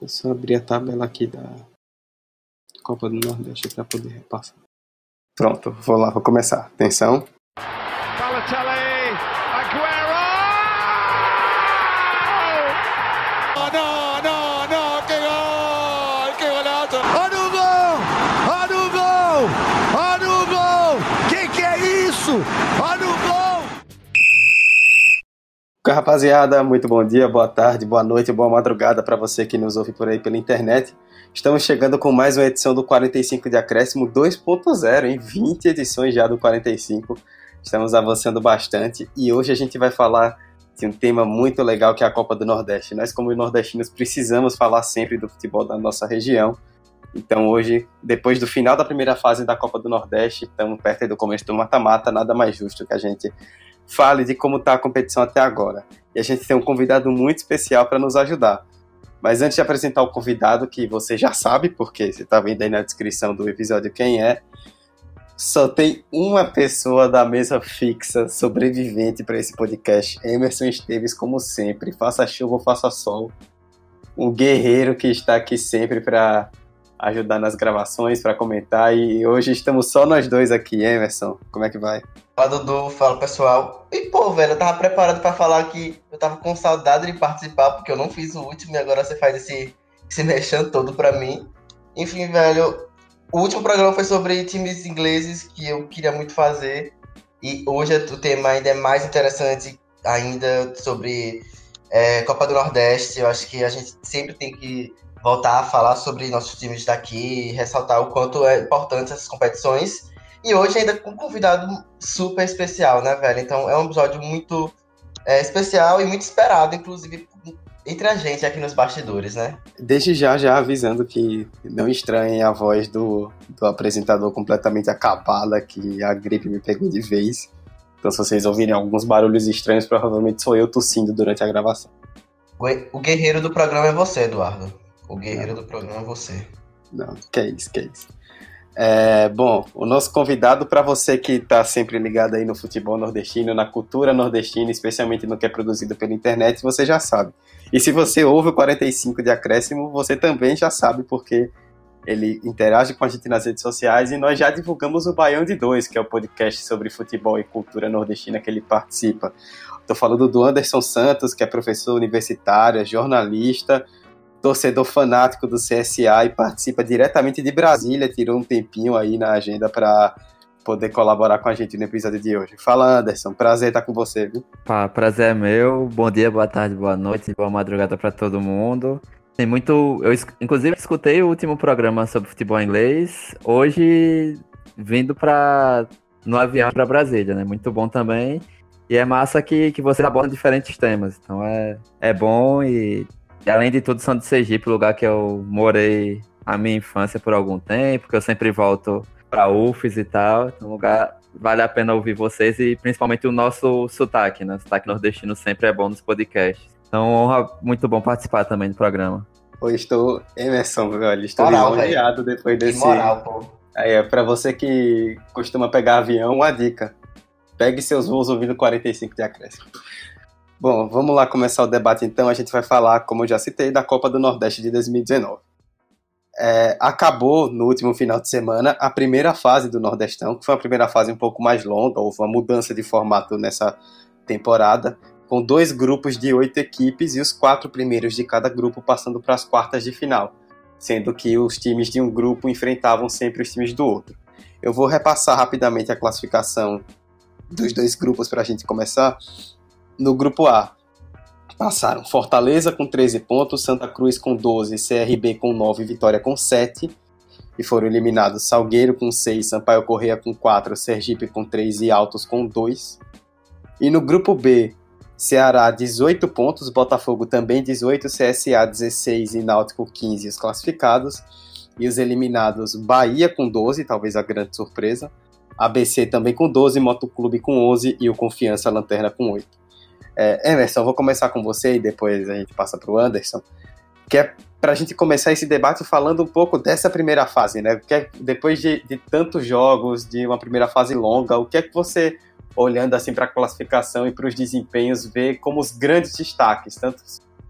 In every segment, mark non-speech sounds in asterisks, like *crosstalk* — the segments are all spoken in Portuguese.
Deixa eu só abrir a tabela aqui da Copa do Nordeste para poder repassar. Pronto, vou lá, vou começar. Atenção. Balotelli, Rapaziada, muito bom dia, boa tarde, boa noite, boa madrugada para você que nos ouve por aí pela internet. Estamos chegando com mais uma edição do 45 de Acréscimo 2.0, em 20 edições já do 45. Estamos avançando bastante e hoje a gente vai falar de um tema muito legal que é a Copa do Nordeste. Nós, como nordestinos, precisamos falar sempre do futebol da nossa região. Então, hoje, depois do final da primeira fase da Copa do Nordeste, estamos perto do começo do mata-mata, nada mais justo que a gente fale de como está a competição até agora. E a gente tem um convidado muito especial para nos ajudar. Mas antes de apresentar o convidado, que você já sabe, porque você está vendo aí na descrição do episódio quem é, só tem uma pessoa da mesa fixa sobrevivente para esse podcast, Emerson Esteves, como sempre. Faça chuva ou faça sol. Um guerreiro que está aqui sempre para ajudar nas gravações, para comentar. E hoje estamos só nós dois aqui, Emerson. Como é que vai? Fala, Dudu. Fala, pessoal. E, pô, velho, eu tava preparado para falar que eu tava com saudade de participar, porque eu não fiz o último e agora você faz esse, esse mexendo todo para mim. Enfim, velho, o último programa foi sobre times ingleses que eu queria muito fazer. E hoje o tema ainda é mais interessante ainda sobre é, Copa do Nordeste. Eu acho que a gente sempre tem que voltar a falar sobre nossos times daqui, ressaltar o quanto é importante essas competições. E hoje ainda com um convidado super especial, né, velho? Então é um episódio muito é, especial e muito esperado, inclusive entre a gente aqui nos bastidores, né? Desde já, já avisando que não estranhem a voz do, do apresentador completamente acabada, que a gripe me pegou de vez. Então, se vocês ouvirem alguns barulhos estranhos, provavelmente sou eu tossindo durante a gravação. O guerreiro do programa é você, Eduardo. O guerreiro do programa é você. Não, que é isso, que é isso. É, bom, o nosso convidado, para você que está sempre ligado aí no futebol nordestino, na cultura nordestina, especialmente no que é produzido pela internet, você já sabe. E se você ouve o 45 de acréscimo, você também já sabe, porque ele interage com a gente nas redes sociais e nós já divulgamos o Baião de Dois, que é o podcast sobre futebol e cultura nordestina que ele participa. Estou falando do Anderson Santos, que é professor universitário, é jornalista, torcedor fanático do CSA e participa diretamente de Brasília, tirou um tempinho aí na agenda para poder colaborar com a gente no episódio de hoje. Fala, Anderson, prazer estar com você, viu? Pá, prazer é meu. Bom dia, boa tarde, boa noite, boa madrugada para todo mundo. Tem muito, eu inclusive escutei o último programa sobre futebol inglês hoje vindo para no avião para Brasília, né? Muito bom também. E é massa que, que você aborda diferentes temas. Então é, é bom e e além de tudo, são de Sergipe, lugar que eu morei a minha infância por algum tempo, que eu sempre volto para UFES e tal. Então, lugar vale a pena ouvir vocês e principalmente o nosso sotaque, né? O sotaque nordestino sempre é bom nos podcasts. Então, honra muito bom participar também do programa. Hoje estou Emerson, velho. Estou lisonjeado depois desse. Que moral, pô. Aí, é, pra você que costuma pegar avião, uma dica. Pegue seus voos ouvindo 45 de acréscimo. Bom, vamos lá começar o debate então. A gente vai falar, como eu já citei, da Copa do Nordeste de 2019. É, acabou no último final de semana a primeira fase do Nordestão, que foi uma primeira fase um pouco mais longa, houve uma mudança de formato nessa temporada, com dois grupos de oito equipes e os quatro primeiros de cada grupo passando para as quartas de final, sendo que os times de um grupo enfrentavam sempre os times do outro. Eu vou repassar rapidamente a classificação dos dois grupos para a gente começar. No grupo A, passaram Fortaleza com 13 pontos, Santa Cruz com 12, CRB com 9, Vitória com 7. E foram eliminados Salgueiro com 6, Sampaio Correia com 4, Sergipe com 3 e Altos com 2. E no grupo B, Ceará 18 pontos, Botafogo também 18, CSA 16 e Náutico 15 os classificados. E os eliminados Bahia com 12, talvez a grande surpresa. ABC também com 12, Motoclube com 11 e o Confiança Lanterna com 8. É, Emerson, vou começar com você e depois a gente passa para o Anderson, que é para a gente começar esse debate falando um pouco dessa primeira fase, né? Porque é, depois de, de tantos jogos, de uma primeira fase longa, o que é que você, olhando assim para a classificação e para os desempenhos, vê como os grandes destaques, tanto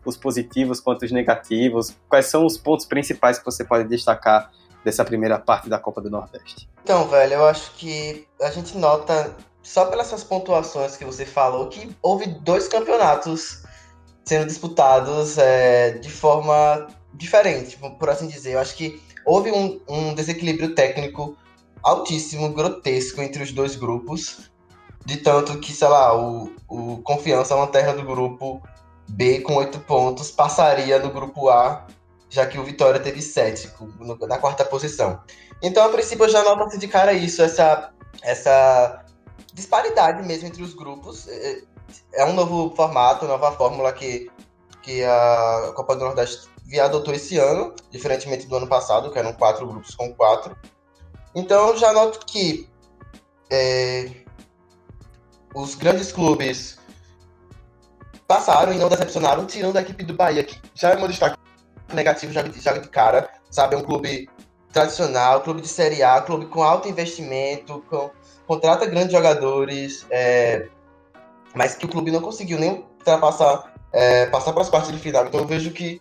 os positivos quanto os negativos. Quais são os pontos principais que você pode destacar dessa primeira parte da Copa do Nordeste? Então, velho, eu acho que a gente nota, só pelas suas pontuações que você falou, que houve dois campeonatos sendo disputados é, de forma diferente, por assim dizer. Eu acho que houve um, um desequilíbrio técnico altíssimo, grotesco entre os dois grupos. De tanto que, sei lá, o, o Confiança, lanterna do grupo B com oito pontos, passaria no grupo A, já que o Vitória teve sete, na quarta posição. Então, a princípio, eu já noto de cara isso, essa, essa disparidade mesmo entre os grupos. É, é um novo formato, nova fórmula que, que a Copa do Nordeste adotou esse ano, diferentemente do ano passado, que eram quatro grupos com quatro. Então, já noto que é, os grandes clubes passaram e não decepcionaram, tirando a equipe do Bahia, que já é meu destaque negativo, já, já de cara, sabe? É um clube tradicional, clube de Série A, clube com alto investimento, com, contrata grandes jogadores, é, mas que o clube não conseguiu nem ultrapassar, é, passar para as quartas de final. Então eu vejo que,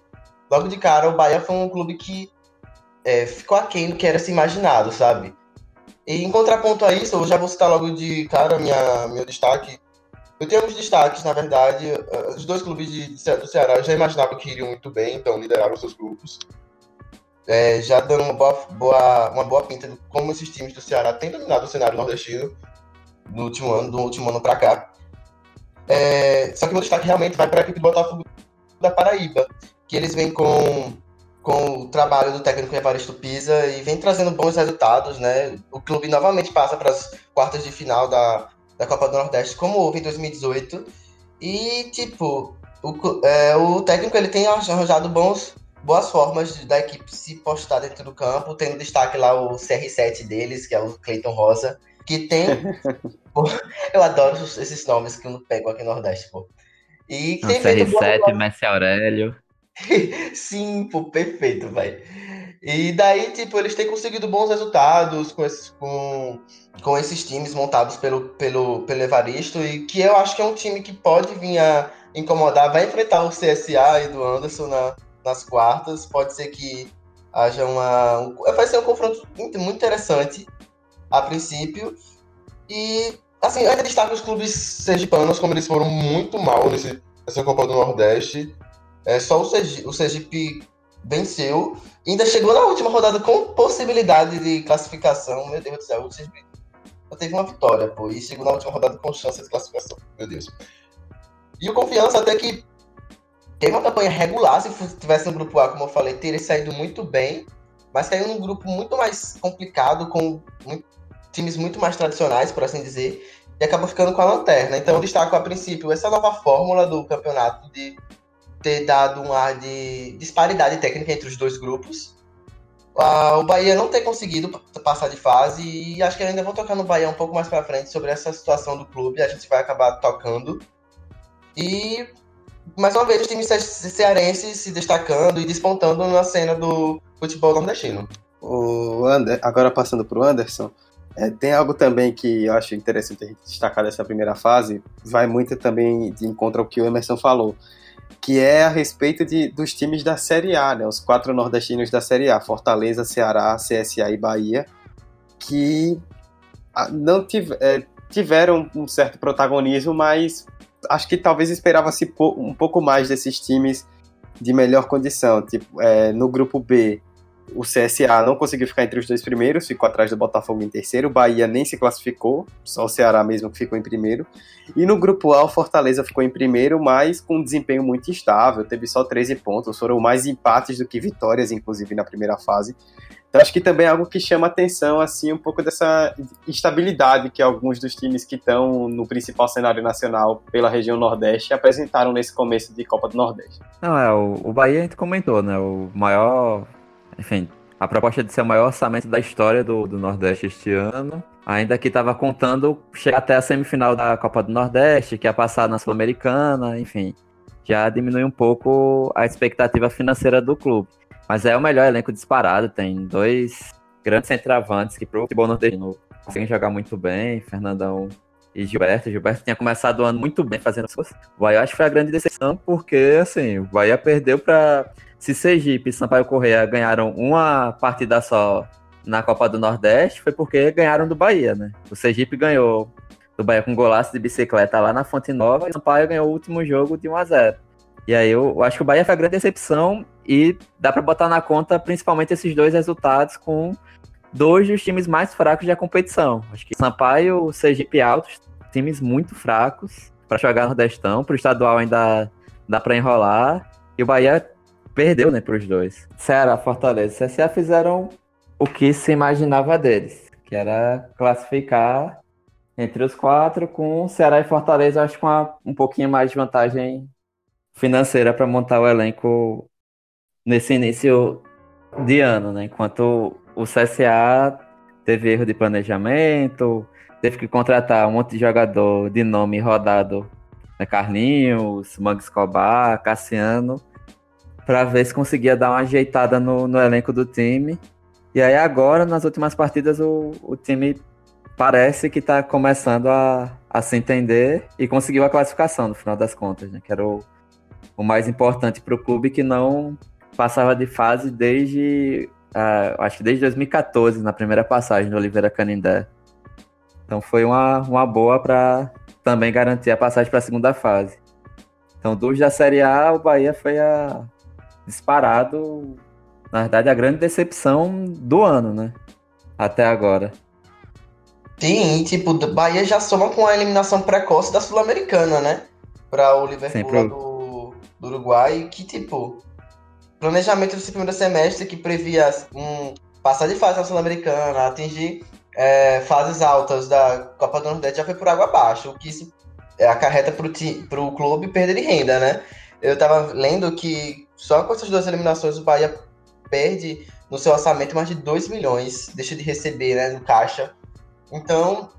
logo de cara, o Bahia foi um clube que é, ficou aquém do que era se imaginado, sabe? E em contraponto a isso, eu já vou citar logo de cara minha, meu destaque. Eu tenho uns destaques, na verdade. Os dois clubes de, de, do Ceará eu já imaginava que iriam muito bem, então lideraram seus grupos. É, já dando uma boa, boa, uma boa pinta de como esses times do Ceará têm dominado o cenário nordestino no último ano, do último ano para cá. É, só que meu destaque realmente vai para a equipe do Botafogo da Paraíba, que eles vêm com com o trabalho do técnico Evaristo Pisa e vem trazendo bons resultados, né? O clube novamente passa para as quartas de final da, da Copa do Nordeste, como houve em 2018. E, tipo, o, é, o técnico ele tem arranjado bons, boas formas de, da equipe se postar dentro do campo, tendo destaque lá o CR7 deles, que é o Cleiton Rosa, que tem. *laughs* pô, eu adoro esses nomes que eu não pego aqui no Nordeste, pô. E que tem CR7, Messi Aurélio. *laughs* Sim, pô, perfeito, velho. E daí, tipo, eles têm conseguido bons resultados com esses, com, com esses times montados pelo, pelo, pelo Evaristo, e que eu acho que é um time que pode vir a incomodar, vai enfrentar o CSA e do Anderson na, nas quartas, pode ser que haja uma... Um, vai ser um confronto muito interessante, a princípio, e, assim, ainda destaco os clubes sergipanos, como eles foram muito mal nesse, nessa Copa do Nordeste, é, só o Sergipe, o Sergipe venceu. Ainda chegou na última rodada com possibilidade de classificação. Meu Deus do céu, o Sergipe só teve uma vitória, pô. E chegou na última rodada com chance de classificação. Meu Deus. E o Confiança até que teve uma campanha regular. Se tivesse no grupo A, como eu falei, teria saído muito bem. Mas caiu num grupo muito mais complicado, com muito, times muito mais tradicionais, por assim dizer. E acabou ficando com a lanterna. Então eu destaco a princípio essa nova fórmula do campeonato de ter dado um ar de disparidade técnica entre os dois grupos. Ah, o Bahia não ter conseguido passar de fase e acho que ainda vou tocar no Bahia um pouco mais para frente sobre essa situação do clube. A gente vai acabar tocando. E mais uma vez os times cearenses se destacando e despontando na cena do futebol nordestino. O Ander, agora passando para o Anderson, é, tem algo também que eu acho interessante destacar dessa primeira fase, vai muito também de encontro ao que o Emerson falou que é a respeito de, dos times da Série A, né? Os quatro nordestinos da Série A, Fortaleza, Ceará, CSA e Bahia, que ah, não é, tiveram um certo protagonismo, mas acho que talvez esperava-se um pouco mais desses times de melhor condição. Tipo, é, no grupo B, o CSA não conseguiu ficar entre os dois primeiros, ficou atrás do Botafogo em terceiro. O Bahia nem se classificou, só o Ceará mesmo que ficou em primeiro. E no grupo A, o Fortaleza ficou em primeiro, mas com um desempenho muito instável, teve só 13 pontos. Foram mais empates do que vitórias, inclusive na primeira fase. Então acho que também é algo que chama atenção, assim, um pouco dessa instabilidade que alguns dos times que estão no principal cenário nacional pela região Nordeste apresentaram nesse começo de Copa do Nordeste. Não, é, o, o Bahia a gente comentou, né? O maior enfim, a proposta de ser o maior orçamento da história do, do Nordeste este ano. Ainda que estava contando chegar até a semifinal da Copa do Nordeste, que ia passar na Sul-Americana, enfim. Já diminui um pouco a expectativa financeira do clube. Mas é o melhor elenco disparado, tem dois grandes centravantes que pro futebol nordestino conseguem jogar muito bem. Fernandão e Gilberto. Gilberto tinha começado o ano muito bem fazendo as coisas. O Bahia acho que foi a grande decepção, porque assim, o Bahia perdeu para se Sergipe e Sampaio Correia ganharam uma partida só na Copa do Nordeste, foi porque ganharam do Bahia, né? O Sergipe ganhou do Bahia com golaço de bicicleta lá na Fonte Nova e o Sampaio ganhou o último jogo de 1 a 0 e aí eu acho que o Bahia foi a grande decepção e dá para botar na conta principalmente esses dois resultados com dois dos times mais fracos da competição. Acho que Sampaio, Sergipe Altos, times muito fracos para jogar no Destão, pro estadual ainda dá para enrolar. E o Bahia perdeu, né, pros dois. Ceará, Fortaleza e fizeram o que se imaginava deles, que era classificar entre os quatro, com Ceará e Fortaleza, acho com uma, um pouquinho mais de vantagem financeira para montar o elenco nesse início de ano, né? Enquanto o CSA teve erro de planejamento, teve que contratar um monte de jogador de nome rodado, né? Carlinhos, Mangue Escobar, Cassiano, para ver se conseguia dar uma ajeitada no, no, elenco do time. E aí agora, nas últimas partidas, o, o time parece que está começando a, a se entender e conseguiu a classificação no final das contas, né? Que era o, o mais importante para o clube que não passava de fase desde uh, acho que desde 2014 na primeira passagem do Oliveira Canindé. Então foi uma, uma boa para também garantir a passagem para a segunda fase. Então dos da Série A o Bahia foi a disparado, na verdade a grande decepção do ano, né? Até agora. Sim, tipo, o Bahia já soma com a eliminação precoce da Sul-Americana, né? Para o Liverpool Sempre... do do Uruguai, que, tipo, planejamento desse primeiro semestre que previa um passar de fase na Sul-Americana, atingir é, fases altas da Copa do Nordeste já foi por água abaixo, o que isso é, acarreta para o clube perder de renda, né? Eu tava lendo que só com essas duas eliminações o Bahia perde no seu orçamento mais de 2 milhões, deixa de receber né, no caixa. Então,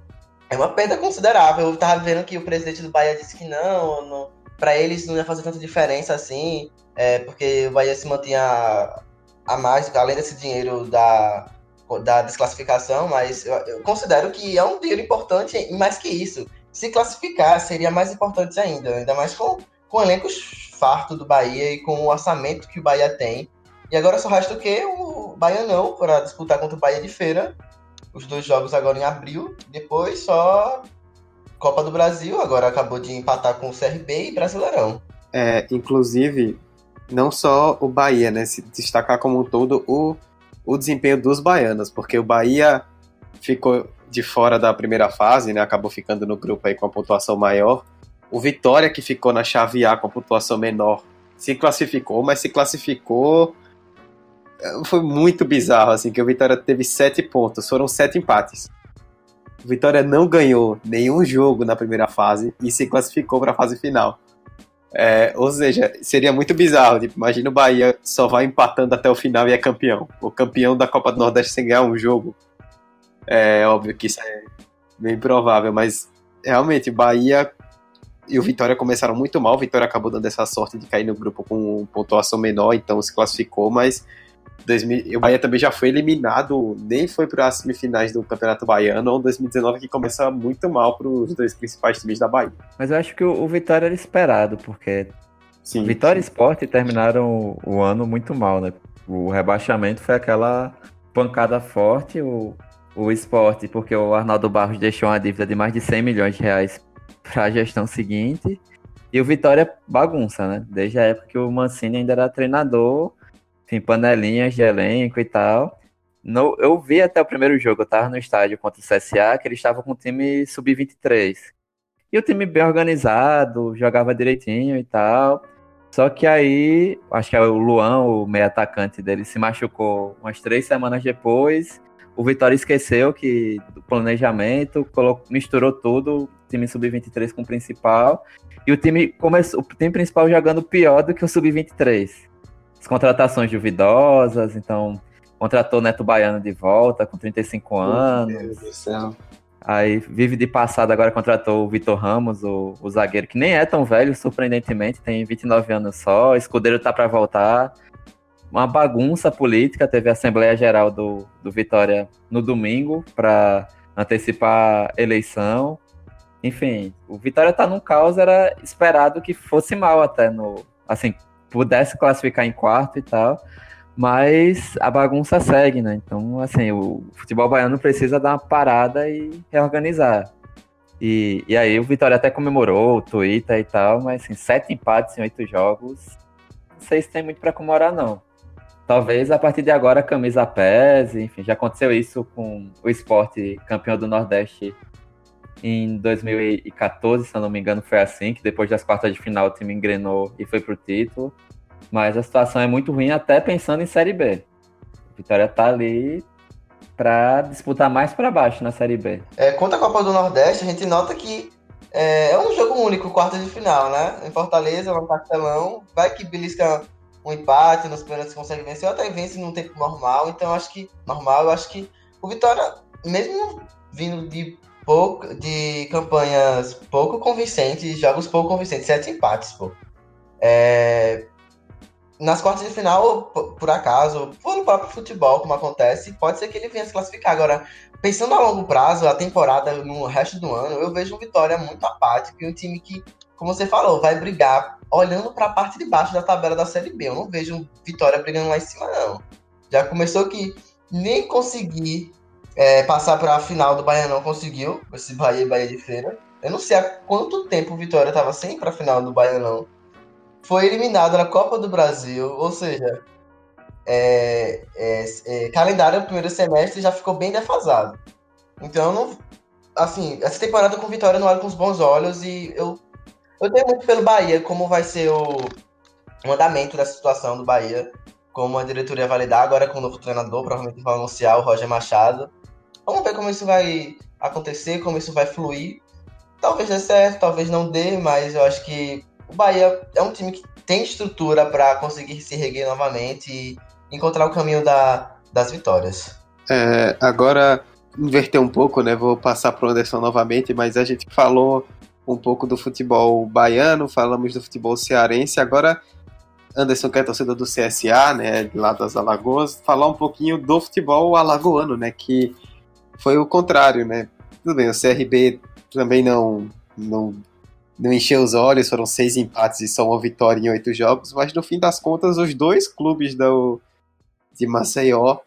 é uma perda considerável. Eu tava vendo que o presidente do Bahia disse que não, não para eles não ia fazer tanta diferença assim, é, porque o Bahia se mantinha a, mais, além desse dinheiro da, da desclassificação, mas eu, eu, considero que é um dinheiro importante e mais que isso. Se classificar seria mais importante ainda, ainda mais com, com elencos farto do Bahia e com o orçamento que o Bahia tem. E agora só resta o que? O Baianão para disputar contra o Bahia de Feira. Os dois jogos agora em abril. Depois só Copa do Brasil, agora acabou de empatar com o CRB e Brasileirão. É, inclusive, não só o Bahia, né? Se destacar como um todo o, o desempenho dos baianos, porque o Bahia ficou de fora da primeira fase, né? Acabou ficando no grupo aí com a pontuação maior. O Vitória, que ficou na chave A com a pontuação menor, se classificou, mas se classificou. É, foi muito bizarro, assim, que o Vitória teve sete pontos, foram sete empates. Vitória não ganhou nenhum jogo na primeira fase e se classificou para a fase final. É, ou seja, seria muito bizarro. Tipo, imagina o Bahia só vai empatando até o final e é campeão. O campeão da Copa do Nordeste sem ganhar um jogo. É óbvio que isso é bem provável, mas realmente Bahia e o Vitória começaram muito mal. O Vitória acabou dando essa sorte de cair no grupo com pontuação menor, então se classificou, mas 2000, o Bahia também já foi eliminado, nem foi para as semifinais do Campeonato Baiano, ou 2019 que começa muito mal para os dois principais times da Bahia. Mas eu acho que o, o Vitória era esperado, porque sim, Vitória sim. e Sport terminaram o, o, ano muito mal, né? O rebaixamento foi aquela pancada forte, o, o Sport, porque o Arnaldo Barros deixou uma dívida de mais de 100 milhões de reais para a gestão seguinte, e o Vitória bagunça, né? Desde a época que o Mancini ainda era treinador, enfim, panelinhas de elenco e tal. No, eu vi até o primeiro jogo, eu tava no estádio contra o CSA, que eles estavam com o time sub-23. E o time bem organizado, jogava direitinho e tal. Só que aí, acho que é o Luan, o meio atacante dele, se machucou umas três semanas depois. O Vitória esqueceu que do planejamento, colocou, misturou tudo, time sub-23 com o principal. E o time começou, o time principal jogando pior do que o sub-23 as contratações duvidosas, então contratou Neto Baiano de volta com 35 anos. Meu Deus do céu. Aí vive de passado, agora contratou o Vitor Ramos, o, o, zagueiro, que nem é tão velho, surpreendentemente, tem 29 anos só. Escudeiro tá para voltar. Uma bagunça política. Teve a Assembleia Geral do, do Vitória no domingo para antecipar a eleição. enfim, o Vitória tá num caos, era esperado que fosse mal até no. Assim, pudesse classificar em quarto e tal. Mas a bagunça segue, né? Então, assim, o futebol baiano precisa dar uma parada e reorganizar. E, e aí o Vitória até comemorou, o Twitter e tal, mas assim, sete empates em oito jogos, não sei se tem muito para comemorar, não. Talvez a partir de agora a camisa pese, enfim, já aconteceu isso com o esporte campeão do Nordeste em 2014, se eu não me engano, foi assim, que depois das quartas de final o time engrenou e foi pro título. Mas a situação é muito ruim até pensando em Série B. A Vitória tá ali para disputar mais para baixo na Série B. É, contra a Copa do Nordeste, a gente nota que é, é um jogo único, quarta de final, né? Em Fortaleza, no Castelão, vai que belisca um empate, nos pênaltis consegue vencer, ou até vence num tempo normal. Então, acho que normal, eu acho que o Vitória, mesmo vindo de pouco, de campanhas pouco convincentes, jogos pouco convincentes, sete empates, pô. É, nas quartas de final, por, acaso, no próprio futebol, como acontece, pode ser que ele venha se classificar. Agora, pensando a longo prazo, a temporada no resto do ano, eu vejo um Vitória muito apático e um time que, como você falou, vai brigar olhando para a parte de baixo da tabela da Série B. Eu não vejo um Vitória brigando lá em cima, não. Já começou que nem conseguir é, passar para a final do Bahia não conseguiu, esse Bahia e Bahia de Feira. Eu não sei há quanto tempo o Vitória estava sem para a final do Baianão foi eliminado na Copa do Brasil, ou seja, é, é, é, calendário do primeiro semestre já ficou bem defasado. Então, não, assim, essa temporada com Vitória não olho com os bons olhos e eu, eu tenho muito pelo Bahia, como vai ser o, o andamento dessa situação do Bahia, como a diretoria vai lidar agora com o novo treinador, provavelmente vai anunciar o Roger Machado. Vamos ver como isso vai acontecer, como isso vai fluir. Talvez dê certo, talvez não dê, mas eu acho que o Bahia é um time que tem estrutura para conseguir se reguer novamente e encontrar o caminho da, das vitórias. É, agora, inverter um pouco, né? Vou passar para o Anderson novamente, mas a gente falou um pouco do futebol baiano, falamos do futebol cearense, agora Anderson, que é torcedor do CSA, né, lá das Alagoas, falar um pouquinho do futebol alagoano, né, que foi o contrário, né. Tudo bem, o CRB também não, não não encheu os olhos, foram seis empates e só uma vitória em oito jogos, mas no fim das contas, os dois clubes do, de Maceió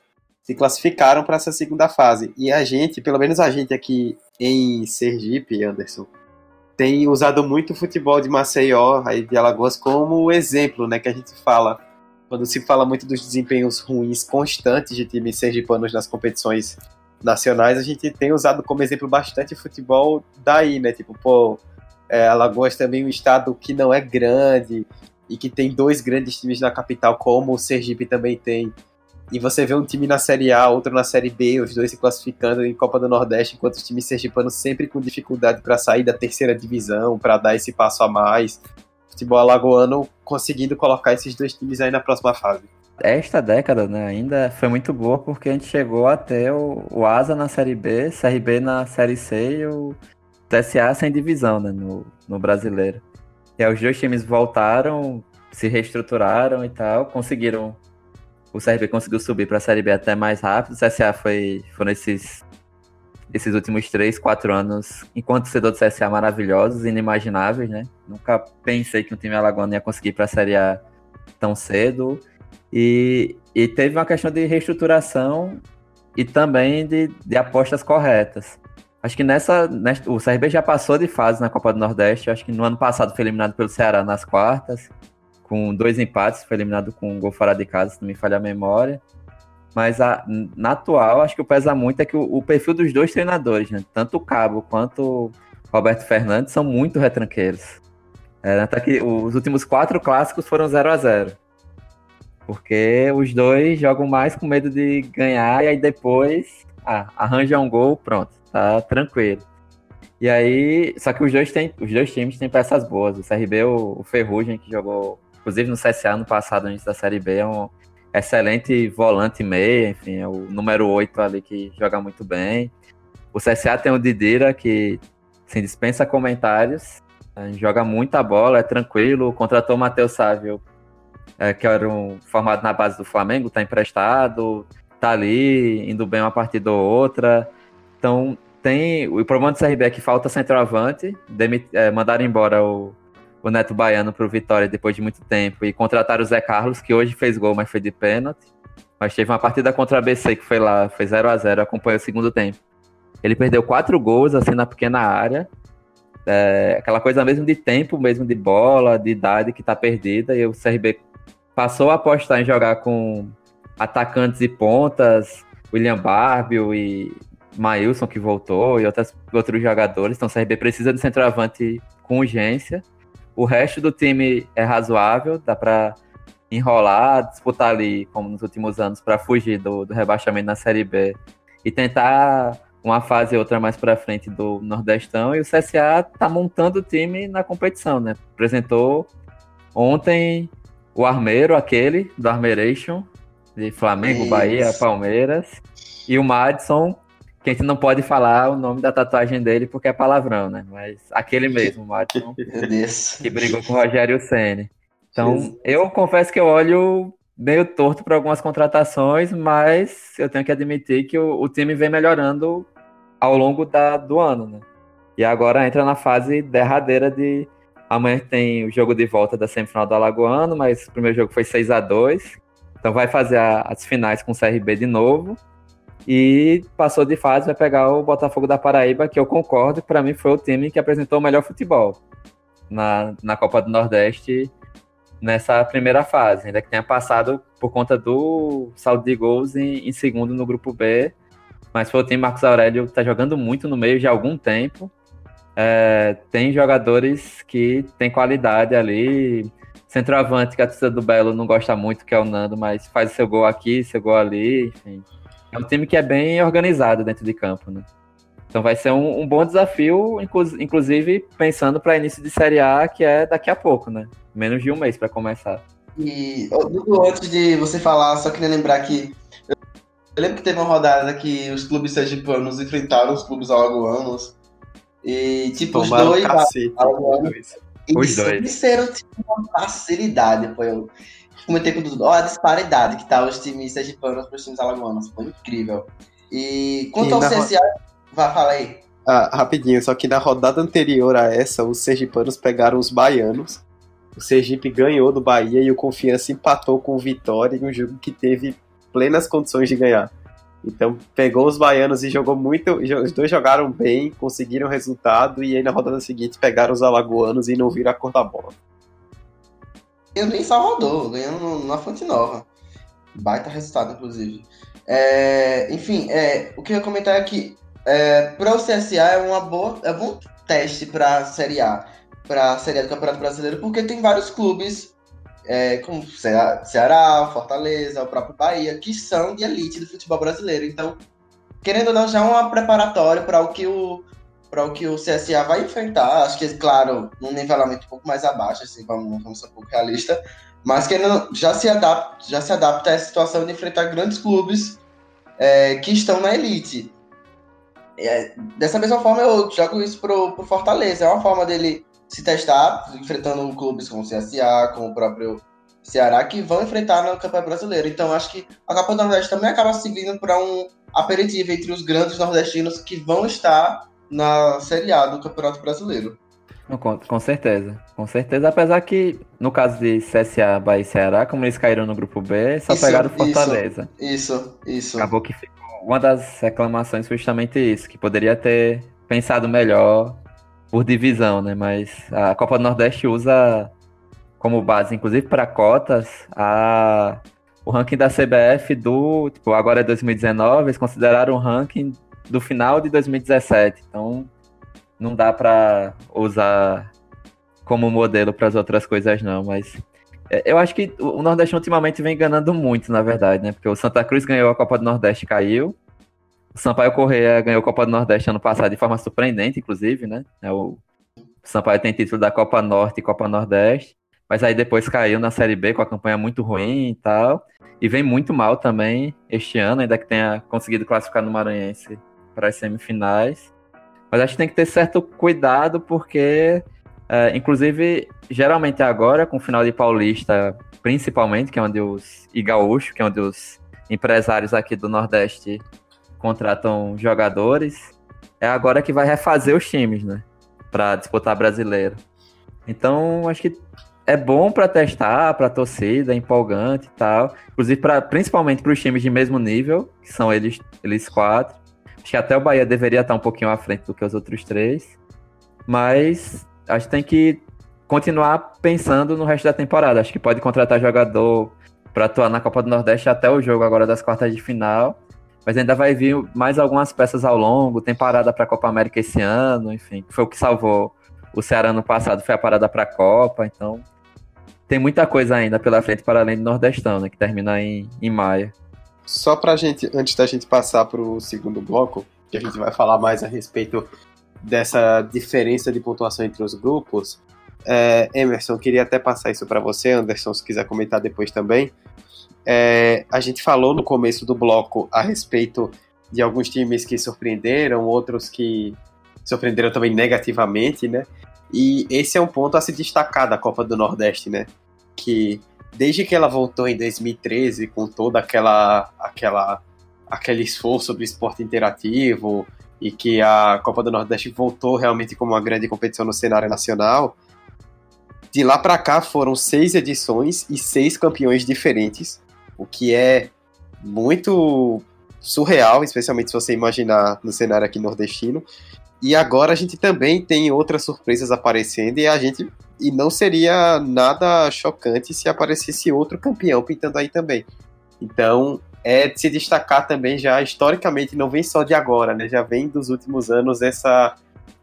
se classificaram para essa segunda fase. E a gente, pelo menos a gente aqui em Sergipe, Anderson, tem usado muito o futebol de Maceió, aí de Alagoas, como exemplo, né, que a gente fala. Quando se fala muito dos desempenhos ruins constantes de times sergipanos nas competições nacionais, a gente tem usado como exemplo bastante futebol daí, né? Tipo, pô, é, Alagoas também é um estado que não é grande e que tem dois grandes times na capital, como o Sergipe também tem. E você vê um time na Série A, outro na Série B, os dois se classificando em Copa do Nordeste, enquanto os times sergipanos sempre com dificuldade para sair da terceira divisão, para dar esse passo a mais. Futebol alagoano conseguindo colocar esses dois times aí na próxima fase. Esta década, né, ainda foi muito boa porque a gente chegou até o, o Asa na Série B, CRB na Série C e o TSA sem divisão, né, no, no brasileiro. E aí os dois times voltaram, se reestruturaram e tal, conseguiram. O CRB conseguiu subir para a Série B até mais rápido. O CSA foi, foram esses, esses últimos três, quatro anos, enquanto torcedor do CSA, maravilhosos, inimagináveis, né? Nunca pensei que um time alagoano ia conseguir para a Série A tão cedo. E, e teve uma questão de reestruturação e também de, de apostas corretas. Acho que nessa, nessa, O CRB já passou de fase na Copa do Nordeste. Acho que no ano passado foi eliminado pelo Ceará nas quartas, com dois empates, foi eliminado com um gol fora de casa, se não me falha a memória. Mas a, na atual, acho que o pesa muito é que o, o, perfil dos dois treinadores, né? Tanto o Cabo quanto o Roberto Fernandes são muito retranqueiros. É, até que os últimos quatro clássicos foram 0 a 0 Porque os dois jogam mais com medo de ganhar e aí depois ah, arranja um gol, pronto tá tranquilo. E aí, só que os dois, tem, os dois times têm peças boas. O CRB, o, o Ferrugem, que jogou, inclusive no CSA no passado, antes da Série B, é um excelente volante meia, enfim, é o número 8 ali que joga muito bem. O CSA tem o Didira, que assim, dispensa comentários, joga muita bola, é tranquilo. Contratou o Matheus Sávio, é, que era um formado na base do Flamengo, tá emprestado, tá ali, indo bem uma partida ou outra. Então, tem. O problema do CRB é que falta centroavante. Demit, é, mandaram embora o, o Neto Baiano pro Vitória depois de muito tempo. E contrataram o Zé Carlos, que hoje fez gol, mas foi de pênalti. Mas teve uma partida contra a ABC que foi lá, foi 0 a 0 acompanhou o segundo tempo. Ele perdeu quatro gols, assim, na pequena área. É, aquela coisa mesmo de tempo, mesmo de bola, de idade que tá perdida. E o CRB passou a apostar em jogar com atacantes e pontas, William Barbio e Mailson, que voltou, e outras, outros jogadores. Então o CRB precisa de centroavante com urgência. O resto do time é razoável, dá para enrolar, disputar ali, como nos últimos anos, para fugir do, do rebaixamento na Série B e tentar uma fase ou outra mais para frente do Nordestão. E o CSA tá montando o time na competição, né? Apresentou ontem o Armeiro, aquele do Armeiration, de Flamengo, Isso. Bahia, Palmeiras, e o Madison, a gente não pode falar o nome da tatuagem dele porque é palavrão, né? Mas aquele mesmo, o Madison, *laughs* que brigou com o Rogério Ceni. Então, Jesus. eu confesso que eu olho meio torto para algumas contratações, mas eu tenho que admitir que o, o time vem melhorando ao longo da, do ano, né? E agora entra na fase derradeira de Amanhã tem o jogo de volta da semifinal do Alagoano, mas o primeiro jogo foi 6 a 2 Então vai fazer a, as finais com o CRB de novo. E passou de fase, vai pegar o Botafogo da Paraíba, que eu concordo, para mim foi o time que apresentou o melhor futebol na, na Copa do Nordeste nessa primeira fase. Ainda que tenha passado por conta do saldo de gols em, em segundo no grupo B. Mas foi o time Marcos Aurélio está jogando muito no meio já há algum tempo é, tem jogadores que têm qualidade ali. Centroavante, que a torcida do Belo não gosta muito, que é o Nando, mas faz seu gol aqui, seu gol ali, enfim. É um time que é bem organizado dentro de campo, né? Então vai ser um, um bom desafio, inclusive pensando para início de Série A, que é daqui a pouco, né? Menos de um mês para começar. E, Dudu, antes de você falar, só queria lembrar que eu lembro que teve uma rodada que os clubes sergipanos enfrentaram os clubes alagoanos e, tipo, os dois. Cacete, dois. Os dois. Disseram, tipo, uma facilidade. Foi eu comentei com o Dudu, a disparidade que tá os times sergipanos para os times alagoanos. Foi incrível. E quanto e ao CSA. Ro... Vá, fala aí. Ah, rapidinho, só que na rodada anterior a essa, os sergipanos pegaram os baianos. O Sergipe ganhou do Bahia e o Confiança empatou com o Vitória em um jogo que teve plenas condições de ganhar. Então pegou os baianos e jogou muito. Os dois jogaram bem, conseguiram resultado, e aí na rodada seguinte pegaram os alagoanos e não viram a cor da bola. Ganhando em Salvador, ganhando na Fonte Nova. Baita resultado, inclusive. É, enfim, é, o que eu ia comentar é que é, para o CSA é uma boa, é um bom teste para a Série A, para a Série A do Campeonato Brasileiro, porque tem vários clubes é, como Ceará, Fortaleza, o próprio Bahia, que são de elite do futebol brasileiro. Então, querendo ou não, já é um preparatório para o que o para o que o CSA vai enfrentar. Acho que, claro, num nivelamento um pouco mais abaixo, assim, vamos, vamos ser um pouco realista, mas querendo já se adapta, já se adapta a essa situação de enfrentar grandes clubes é, que estão na elite. É, dessa mesma forma, eu jogo isso pro, pro Fortaleza. É uma forma dele se testar, enfrentando clubes como o CSA, como o próprio Ceará, que vão enfrentar no Campeonato Brasileiro. Então, acho que a Copa do Nordeste também acaba servindo para um aperitivo entre os grandes nordestinos que vão estar na Série A do Campeonato Brasileiro. Com, com certeza, com certeza. Apesar que, no caso de CSA, Bahia e Ceará, como eles caíram no grupo B, só isso, pegaram Fortaleza. Isso, isso. Acabou que ficou. Uma das reclamações foi justamente isso, que poderia ter pensado melhor por divisão, né? Mas a Copa do Nordeste usa como base, inclusive para cotas, a, o ranking da CBF do, tipo, agora é 2019, eles consideraram o ranking do final de 2017. Então, não dá para usar como modelo para as outras coisas não, mas é, eu acho que o Nordeste ultimamente vem ganhando muito, na verdade, né? Porque o Santa Cruz ganhou a Copa do Nordeste caiu. O Sampaio Correia ganhou a Copa do Nordeste ano passado de forma surpreendente, inclusive, né? É o Sampaio tem título da Copa Norte e Copa Nordeste, mas aí depois caiu na Série B com a campanha muito ruim e tal. E vem muito mal também este ano, ainda que tenha conseguido classificar no Maranhense para as semifinais. Mas acho que tem que ter certo cuidado, porque, é, inclusive, geralmente agora, com o final de Paulista, principalmente, que é onde os. e Gaúcho, que é onde os empresários aqui do Nordeste contratam jogadores. é agora que vai refazer os times, né? Para disputar brasileiro. Então, acho que é bom para testar, para torcida, é empolgante e tal. Inclusive, pra, principalmente para os times de mesmo nível, que são eles, eles quatro. Acho que até o Bahia deveria estar um pouquinho à frente do que os outros três. Mas acho que tem que continuar pensando no resto da temporada. Acho que pode contratar jogador para atuar na Copa do Nordeste até o jogo agora das quartas de final. Mas ainda vai vir mais algumas peças ao longo. Tem parada para a Copa América esse ano, enfim. Foi o que salvou o Ceará no passado, foi a parada para a Copa. Então tem muita coisa ainda pela frente para além do Nordestão, né, que termina em, em maio. Só para gente, antes da gente passar para o segundo bloco, que a gente vai falar mais a respeito dessa diferença de pontuação entre os grupos, é, Emerson, queria até passar isso para você, Anderson, se quiser comentar depois também. É, a gente falou no começo do bloco a respeito de alguns times que surpreenderam, outros que surpreenderam também negativamente, né? E esse é um ponto a se destacar da Copa do Nordeste, né? Que desde que ela voltou em 2013 com toda aquela aquela aquele esforço do esporte interativo e que a Copa do Nordeste voltou realmente como uma grande competição no cenário nacional, de lá para cá foram seis edições e seis campeões diferentes, o que é muito surreal, especialmente se você imaginar no cenário aqui nordestino. E agora a gente também tem outras surpresas aparecendo e a gente e não seria nada chocante se aparecesse outro campeão pintando aí também. Então, é de se destacar também já historicamente, não vem só de agora, né? Já vem dos últimos anos essa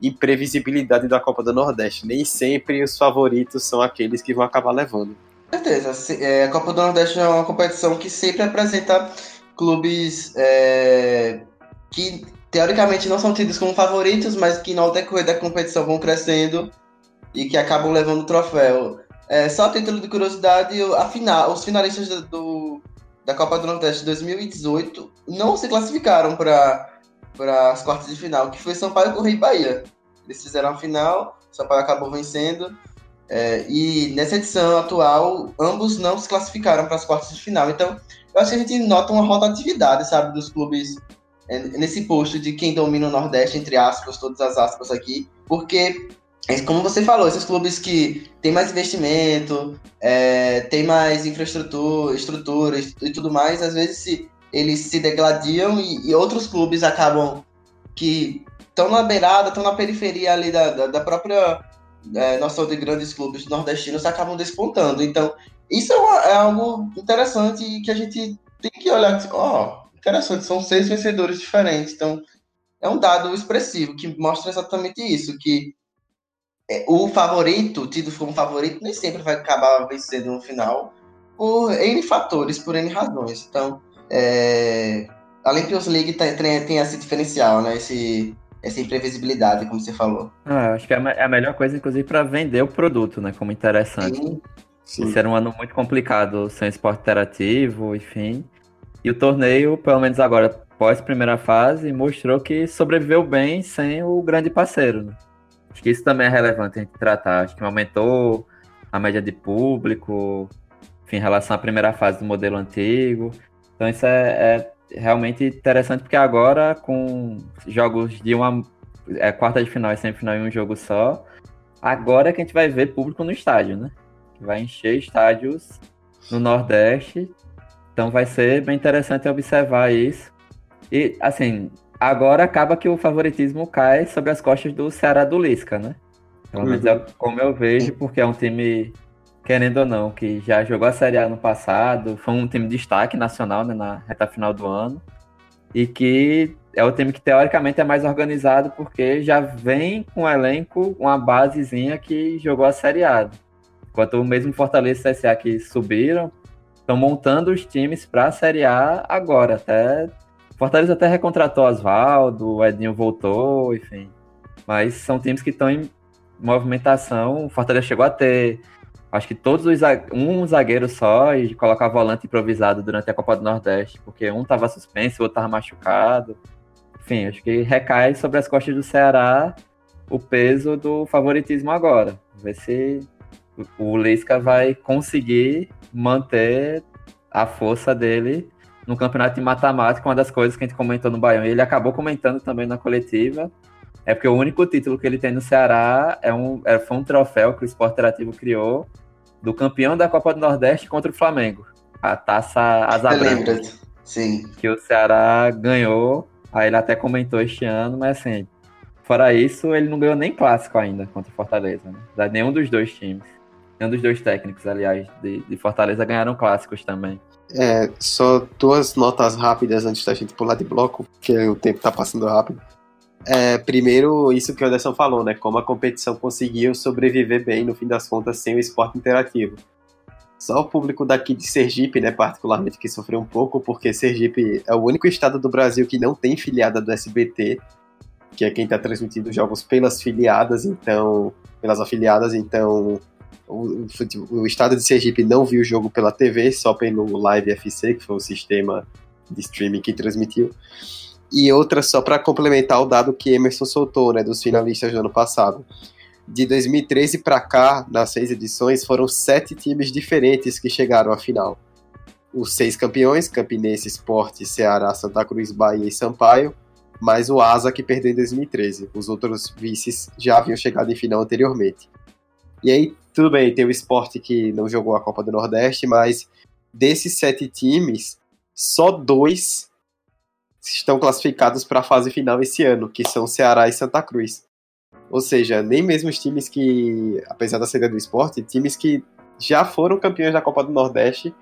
imprevisibilidade da Copa do Nordeste. Nem sempre os favoritos são aqueles que vão acabar levando. Com certeza. É, a Copa do Nordeste é uma competição que sempre apresenta clubes é, que teoricamente não são tidos como favoritos, mas que no decorrer da competição vão crescendo e que acabam levando o troféu. É, só título de curiosidade, a final, os finalistas do, do, da Copa do Nordeste 2018 não se classificaram para as quartas de final, que foi Sampaio Correia e Bahia. Eles fizeram a final, Sampaio acabou vencendo. É, e nessa edição atual, ambos não se classificaram para as quartas de final. Então, eu acho que a gente nota uma rotatividade, sabe, dos clubes nesse posto de quem domina o Nordeste, entre aspas, todas as aspas aqui, porque, é, como você falou, esses clubes que têm mais investimento, é, têm mais infraestrutura, estrutura e tudo mais, às vezes se eles se degladiam e, e outros clubes acabam que estão na beirada, estão na periferia ali da, da, da própria é, noção de grandes clubes nordestinos acabam despontando. Então, isso é, uma, é algo interessante e que a gente tem que olhar, ó, interessante, são seis vencedores diferentes. Então, é um dado expressivo que mostra exatamente isso, que é, o favorito, tido como favorito, nem sempre vai acabar vencendo no final, por N fatores, por N razões. Então, é, a Champions League tem, tem, esse diferencial, né? Esse, essa imprevisibilidade, como você falou. Ah, acho que é, é a melhor coisa, inclusive, para vender o produto, né? Como interessante. Sim. Sim. Isso era um ano muito complicado sem esporte interativo, enfim. E o torneio, pelo menos agora, pós primeira fase, mostrou que sobreviveu bem sem o grande parceiro. Né? Acho que isso também é relevante a gente tratar. Acho que aumentou a média de público, enfim, em relação à primeira fase do modelo antigo. Então isso é, é realmente interessante porque agora com jogos de uma é, quarta de final e semifinal em um jogo só, agora é que a gente vai ver público no estádio, né? Vai encher estádios no Nordeste. Então vai ser bem interessante observar isso. E assim, agora acaba que o favoritismo cai sobre as costas do Ceará do Lisca, né? Pelo menos é uhum. como eu vejo, porque é um time querendo ou não, que já jogou a Série A no passado, foi um time de destaque nacional né, na reta final do ano, e que é o time que teoricamente é mais organizado porque já vem com um elenco, uma basezinha que jogou a Série A. Enquanto o mesmo Fortaleza e CSA que subiram, estão montando os times para a Série A agora. Até Fortaleza até recontratou Oswaldo, o Edinho voltou, enfim. Mas são times que estão em movimentação. O Fortaleza chegou a ter acho que todos os um zagueiro só e colocar volante improvisado durante a Copa do Nordeste, porque um tava suspenso, o outro tava machucado. Enfim, acho que recai sobre as costas do Ceará o peso do favoritismo agora. Ver se o Lisca vai conseguir manter a força dele no campeonato de matemática, uma das coisas que a gente comentou no Baião, e ele acabou comentando também na coletiva, é porque o único título que ele tem no Ceará é um, é, foi um troféu que o Esporte Interativo criou do campeão da Copa do Nordeste contra o Flamengo. A taça Asa Branca. Sim. Que o Ceará ganhou. Aí ele até comentou este ano, mas assim, fora isso, ele não ganhou nem clássico ainda contra o Fortaleza. Né? Nenhum dos dois times. Nenhum dos dois técnicos, aliás, de, de Fortaleza ganharam clássicos também. É, só duas notas rápidas antes da gente pular de bloco, porque o tempo tá passando rápido. É, primeiro, isso que o Anderson falou, né? Como a competição conseguiu sobreviver bem, no fim das contas, sem o esporte interativo. Só o público daqui de Sergipe, né, particularmente, que sofreu um pouco, porque Sergipe é o único estado do Brasil que não tem filiada do SBT, que é quem está transmitindo jogos pelas filiadas, então, pelas afiliadas, então o, o, estado de Sergipe não viu o jogo pela TV, só pelo Live FC, que foi o sistema de streaming que transmitiu. E outra só para complementar o dado que Emerson soltou, né, dos finalistas do ano passado. De 2013 para cá, nas seis edições, foram sete times diferentes que chegaram à final. Os seis campeões, Campinense, Esporte, Ceará, Santa Cruz, Bahia e Sampaio, mais o Asa que perdeu em 2013. Os outros vices já haviam chegado em final anteriormente. E aí, tudo bem, tem o esporte que não jogou a Copa do Nordeste, mas desses sete times, só dois estão classificados para a fase final esse ano, que são Ceará e Santa Cruz. Ou seja, nem mesmo os times que, apesar da saída do esporte, times que já foram campeões da Copa do Nordeste,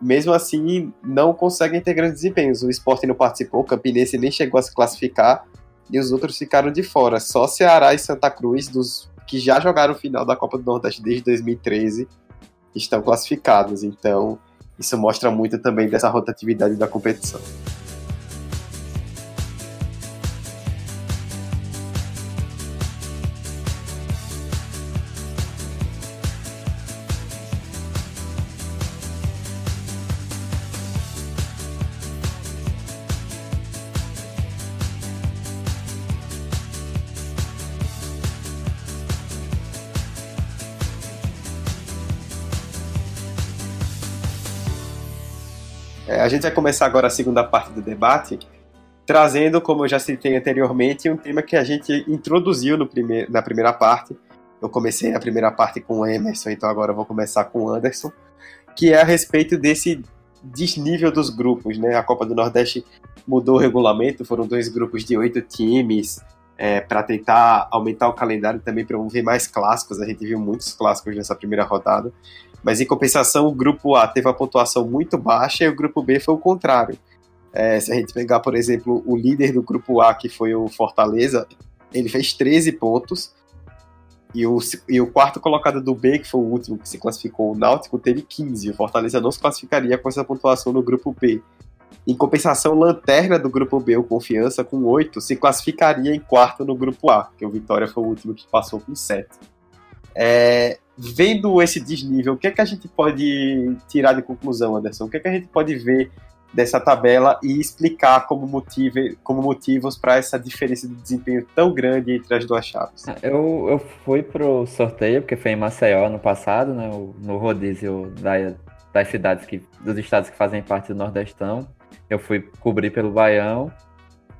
mesmo assim não conseguem ter grandes desempenhos. O esporte não participou, o Campinense nem chegou a se classificar e os outros ficaram de fora. Só Ceará e Santa Cruz, dos que já jogaram o final da Copa do Nordeste desde 2013, estão classificados. Então, isso mostra muito também dessa rotatividade da competição. Gente vai começar agora a segunda parte do debate, trazendo, como eu já citei anteriormente, um tema que a gente introduziu no primeir, na primeira parte. Eu comecei a primeira parte com o Emerson, então agora eu vou começar com o Anderson, que é a respeito desse desnível dos grupos, né? A Copa do Nordeste mudou o regulamento, foram dois grupos de oito times, é, para tentar aumentar o calendário também para ver mais clássicos. A gente viu muitos clássicos nessa primeira rodada. Mas em compensação, o grupo A teve a pontuação muito baixa e o grupo B foi o contrário. É, se a gente pegar, por exemplo, o líder do grupo A, que foi o Fortaleza, ele fez 13 pontos. E o, e o quarto colocado do B, que foi o último que se classificou, o Náutico, teve 15. O Fortaleza não se classificaria com essa pontuação no grupo B. Em compensação, Lanterna do grupo B, o Confiança, com 8, se classificaria em quarto no grupo A, que o Vitória foi o último que passou com 7. É, vendo esse desnível, o que é que a gente pode tirar de conclusão, Anderson? O que é que a gente pode ver dessa tabela e explicar como, motivo, como motivos para essa diferença de desempenho tão grande entre as duas chaves? Eu, eu fui pro sorteio, porque foi em Maceió no passado, né, no rodízio da, das cidades que, dos estados que fazem parte do Nordestão. Eu fui cobrir pelo Baião.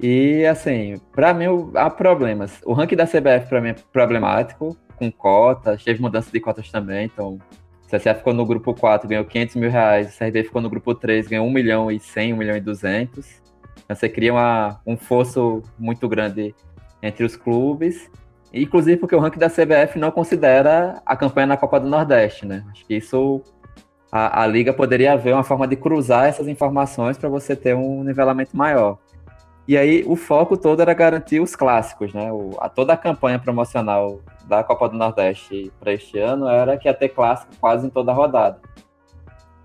E assim, para mim há problemas. O ranking da CBF para mim é problemático com cotas, teve mudança de cotas também, então o CSA ficou no grupo 4, ganhou 500 mil reais, o CRB ficou no grupo 3, ganhou 1 milhão e 100, 1 milhão e 200. Então você cria uma, um fosso muito grande entre os clubes, inclusive porque o ranking da CBF não considera a campanha na Copa do Nordeste, né? Acho que isso a, a liga poderia haver uma forma de cruzar essas informações para você ter um nivelamento maior. E aí o foco todo era garantir os clássicos, né? O, a, toda a campanha promocional da Copa do Nordeste para este ano era que ia ter clássico quase em toda a rodada.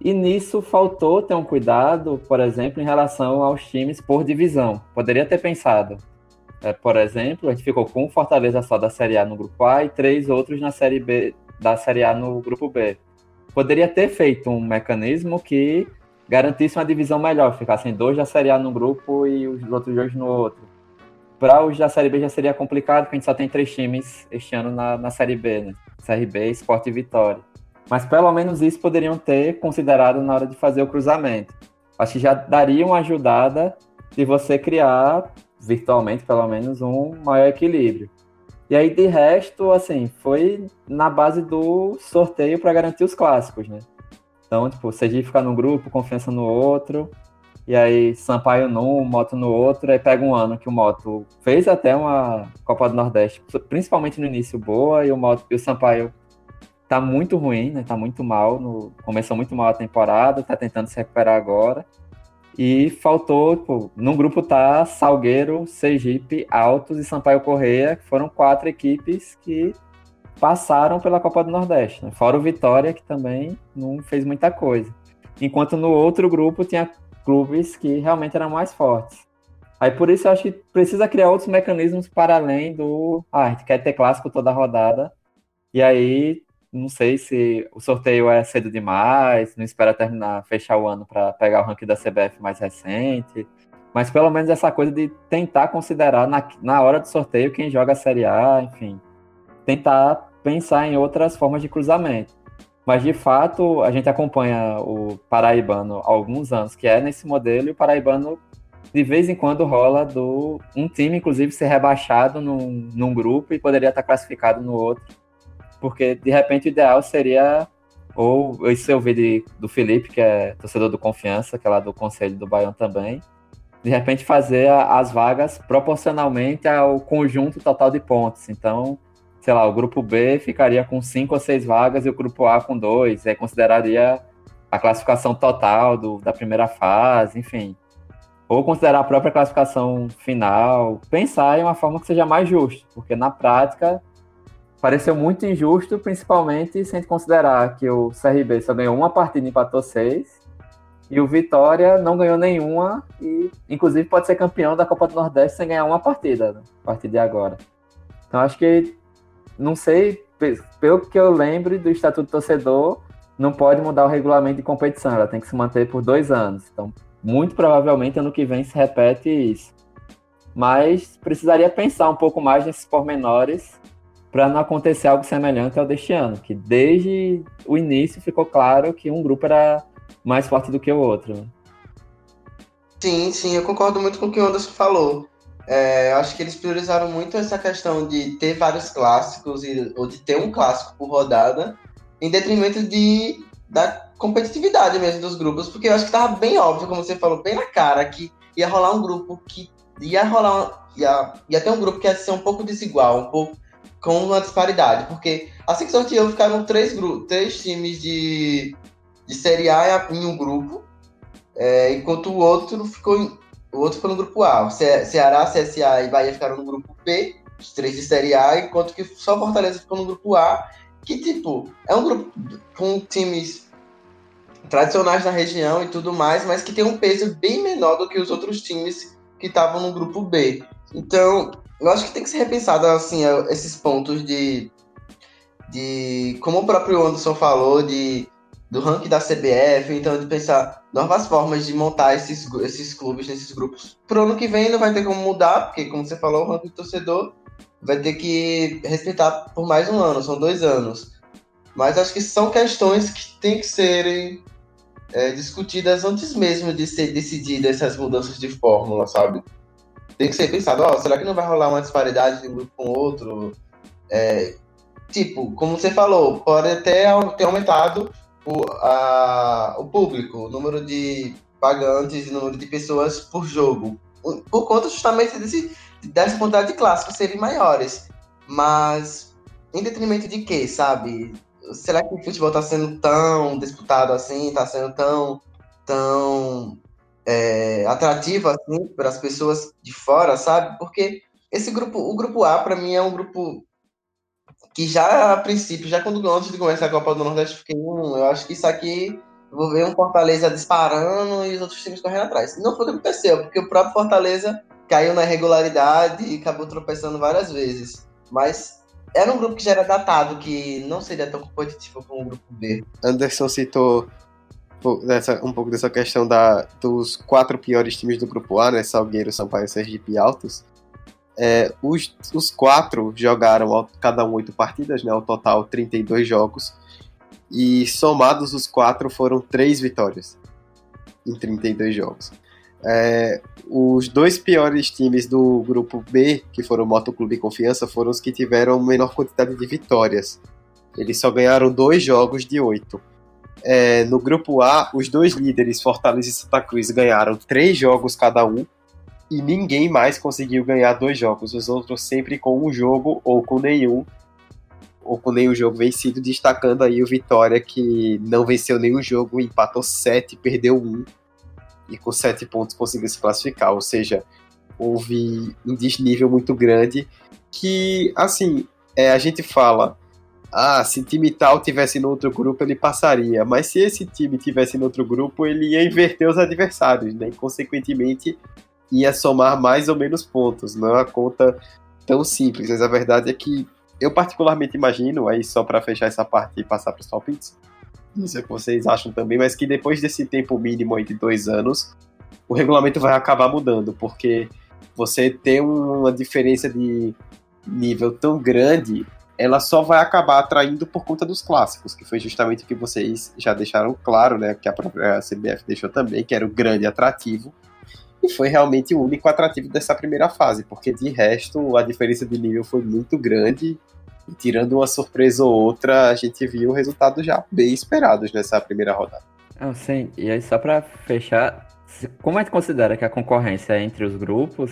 E nisso faltou ter um cuidado, por exemplo, em relação aos times por divisão. Poderia ter pensado, é, por exemplo, a gente ficou com Fortaleza só da Série A no grupo A e três outros na Série B da Série A no grupo B. Poderia ter feito um mecanismo que garantisse uma divisão melhor, ficassem dois da Série A num grupo e os outros dois no outro. Para os da Série B já seria complicado, porque a gente só tem três times este ano na, na Série B, né? CRB, Sport e Vitória. Mas pelo menos isso poderiam ter considerado na hora de fazer o cruzamento. acho que já daria uma ajudada de você criar, virtualmente pelo menos, um maior equilíbrio. E aí, de resto, assim, foi na base do sorteio para garantir os clássicos, né? Então, tipo, Sergipe ficar num grupo, confiança no outro, e aí Sampaio num, Moto no outro, aí pega um ano que o Moto fez até uma Copa do Nordeste, principalmente no início boa, e o Moto e o Sampaio tá muito ruim, né? Tá muito mal, no, começou muito mal a temporada, tá tentando se recuperar agora. E faltou, tipo, num grupo tá Salgueiro, Sergipe, Altos e Sampaio Correia, que foram quatro equipes que passaram pela Copa do Nordeste, né? fora o Vitória, que também não fez muita coisa. Enquanto no outro grupo tinha clubes que realmente eram mais fortes. Aí por isso eu acho que precisa criar outros mecanismos para além do. Ah, a gente quer ter clássico toda rodada. E aí, não sei se o sorteio é cedo demais, não espera terminar, fechar o ano para pegar o ranking da CBF mais recente. Mas pelo menos essa coisa de tentar considerar na, na hora do sorteio quem joga a Série A, enfim. Tentar pensar em outras formas de cruzamento. Mas de fato, a gente acompanha o Paraibano há alguns anos, que é nesse modelo, e o Paraibano de vez em quando rola do um time, inclusive, ser rebaixado num, num grupo e poderia estar classificado no outro. Porque de repente o ideal seria, ou isso eu vi de, do Felipe, que é torcedor do Confiança, que é lá do Conselho do Baião também, de repente fazer as vagas proporcionalmente ao conjunto total de pontos. Então, sei lá, o grupo B ficaria com cinco ou seis vagas e o grupo A com dois, aí consideraria a classificação total do, da primeira fase, enfim. Ou considerar a própria classificação final, pensar em uma forma que seja mais justa, porque na prática pareceu muito injusto, principalmente se a gente considerar que o CRB só ganhou uma partida e empatou seis, e o Vitória não ganhou nenhuma, e inclusive pode ser campeão da Copa do Nordeste sem ganhar uma partida, né, a partir de agora. Então acho que não sei, pelo que eu lembro do Estatuto do Torcedor, não pode mudar o regulamento de competição, ela tem que se manter por dois anos. Então, muito provavelmente ano que vem se repete isso. Mas precisaria pensar um pouco mais nesses pormenores para não acontecer algo semelhante ao deste ano, que desde o início ficou claro que um grupo era mais forte do que o outro. Né? Sim, sim, eu concordo muito com o que o Anderson falou. É, eu acho que eles priorizaram muito essa questão de ter vários clássicos e, ou de ter um clássico por rodada, em detrimento de, da competitividade mesmo dos grupos, porque eu acho que estava bem óbvio, como você falou, bem na cara, que ia rolar um grupo que ia rolar. Ia, ia ter um grupo que ia ser um pouco desigual, um pouco com uma disparidade, porque assim que sorteou ficaram três, três times de, de Série A em um grupo, é, enquanto o outro ficou o outro ficou no grupo A. Ce Ceará, CSA e Bahia ficaram no grupo B, os três de Série A, enquanto que só Fortaleza ficou no grupo A, que, tipo, é um grupo com times tradicionais na região e tudo mais, mas que tem um peso bem menor do que os outros times que estavam no grupo B. Então, eu acho que tem que ser repensado, assim, esses pontos de, de como o próprio Anderson falou, de do ranking da CBF, então de pensar novas formas de montar esses, esses clubes nesses grupos. Pro ano que vem não vai ter como mudar, porque como você falou, o ranking do torcedor vai ter que respeitar por mais um ano, são dois anos. Mas acho que são questões que têm que serem é, discutidas antes mesmo de ser decididas essas mudanças de fórmula, sabe? Tem que ser pensado, ó, será que não vai rolar uma disparidade de um grupo com outro? É, tipo, como você falou, pode até ter aumentado o, a, o público, o número de pagantes e número de pessoas por jogo. Por conta justamente desse, dessa quantidade de clássicos serem maiores. Mas em detrimento de quê, sabe? Será que o futebol está sendo tão disputado assim? Está sendo tão, tão é, atrativo assim para as pessoas de fora, sabe? Porque esse grupo, o grupo A, para mim, é um grupo que já a princípio, já quando antes de começar a Copa do Nordeste, fiquei, hum, eu acho que isso aqui vou ver um Fortaleza disparando e os outros times correndo atrás. Não foi o que aconteceu, porque o próprio Fortaleza caiu na irregularidade e acabou tropeçando várias vezes. Mas era um grupo que já era datado, que não seria tão competitivo como o grupo B. Anderson citou um pouco dessa questão da, dos quatro piores times do grupo A, né? Salgueiro, Sampaio, Sergipe e Altos. É, os, os quatro jogaram cada um oito partidas, né, ao total 32 jogos, e somados os quatro foram três vitórias. em 32 jogos. É, os dois piores times do grupo B, que foram o Motoclube e Confiança, foram os que tiveram menor quantidade de vitórias. Eles só ganharam dois jogos de oito. É, no grupo A, os dois líderes, Fortaleza e Santa Cruz, ganharam três jogos cada um. E ninguém mais conseguiu ganhar dois jogos. Os outros sempre com um jogo ou com nenhum. Ou com nenhum jogo vencido, destacando aí o Vitória, que não venceu nenhum jogo, empatou sete, perdeu um e com sete pontos conseguiu se classificar. Ou seja, houve um desnível muito grande que, assim, é, a gente fala, ah, se time tal tivesse no outro grupo, ele passaria. Mas se esse time tivesse no outro grupo, ele ia inverter os adversários, né? E, consequentemente, ia somar mais ou menos pontos. Não é uma conta tão simples, mas a verdade é que eu particularmente imagino, aí só para fechar essa parte e passar para os palpites, não sei o que vocês acham também, mas que depois desse tempo mínimo de dois anos, o regulamento vai acabar mudando, porque você ter uma diferença de nível tão grande, ela só vai acabar atraindo por conta dos clássicos, que foi justamente o que vocês já deixaram claro, né, que a própria CBF deixou também, que era o grande atrativo, e foi realmente o único atrativo dessa primeira fase, porque de resto a diferença de nível foi muito grande e tirando uma surpresa ou outra, a gente viu resultados já bem esperados nessa primeira rodada. Ah, sim, e aí só para fechar, como a gente considera que a concorrência entre os grupos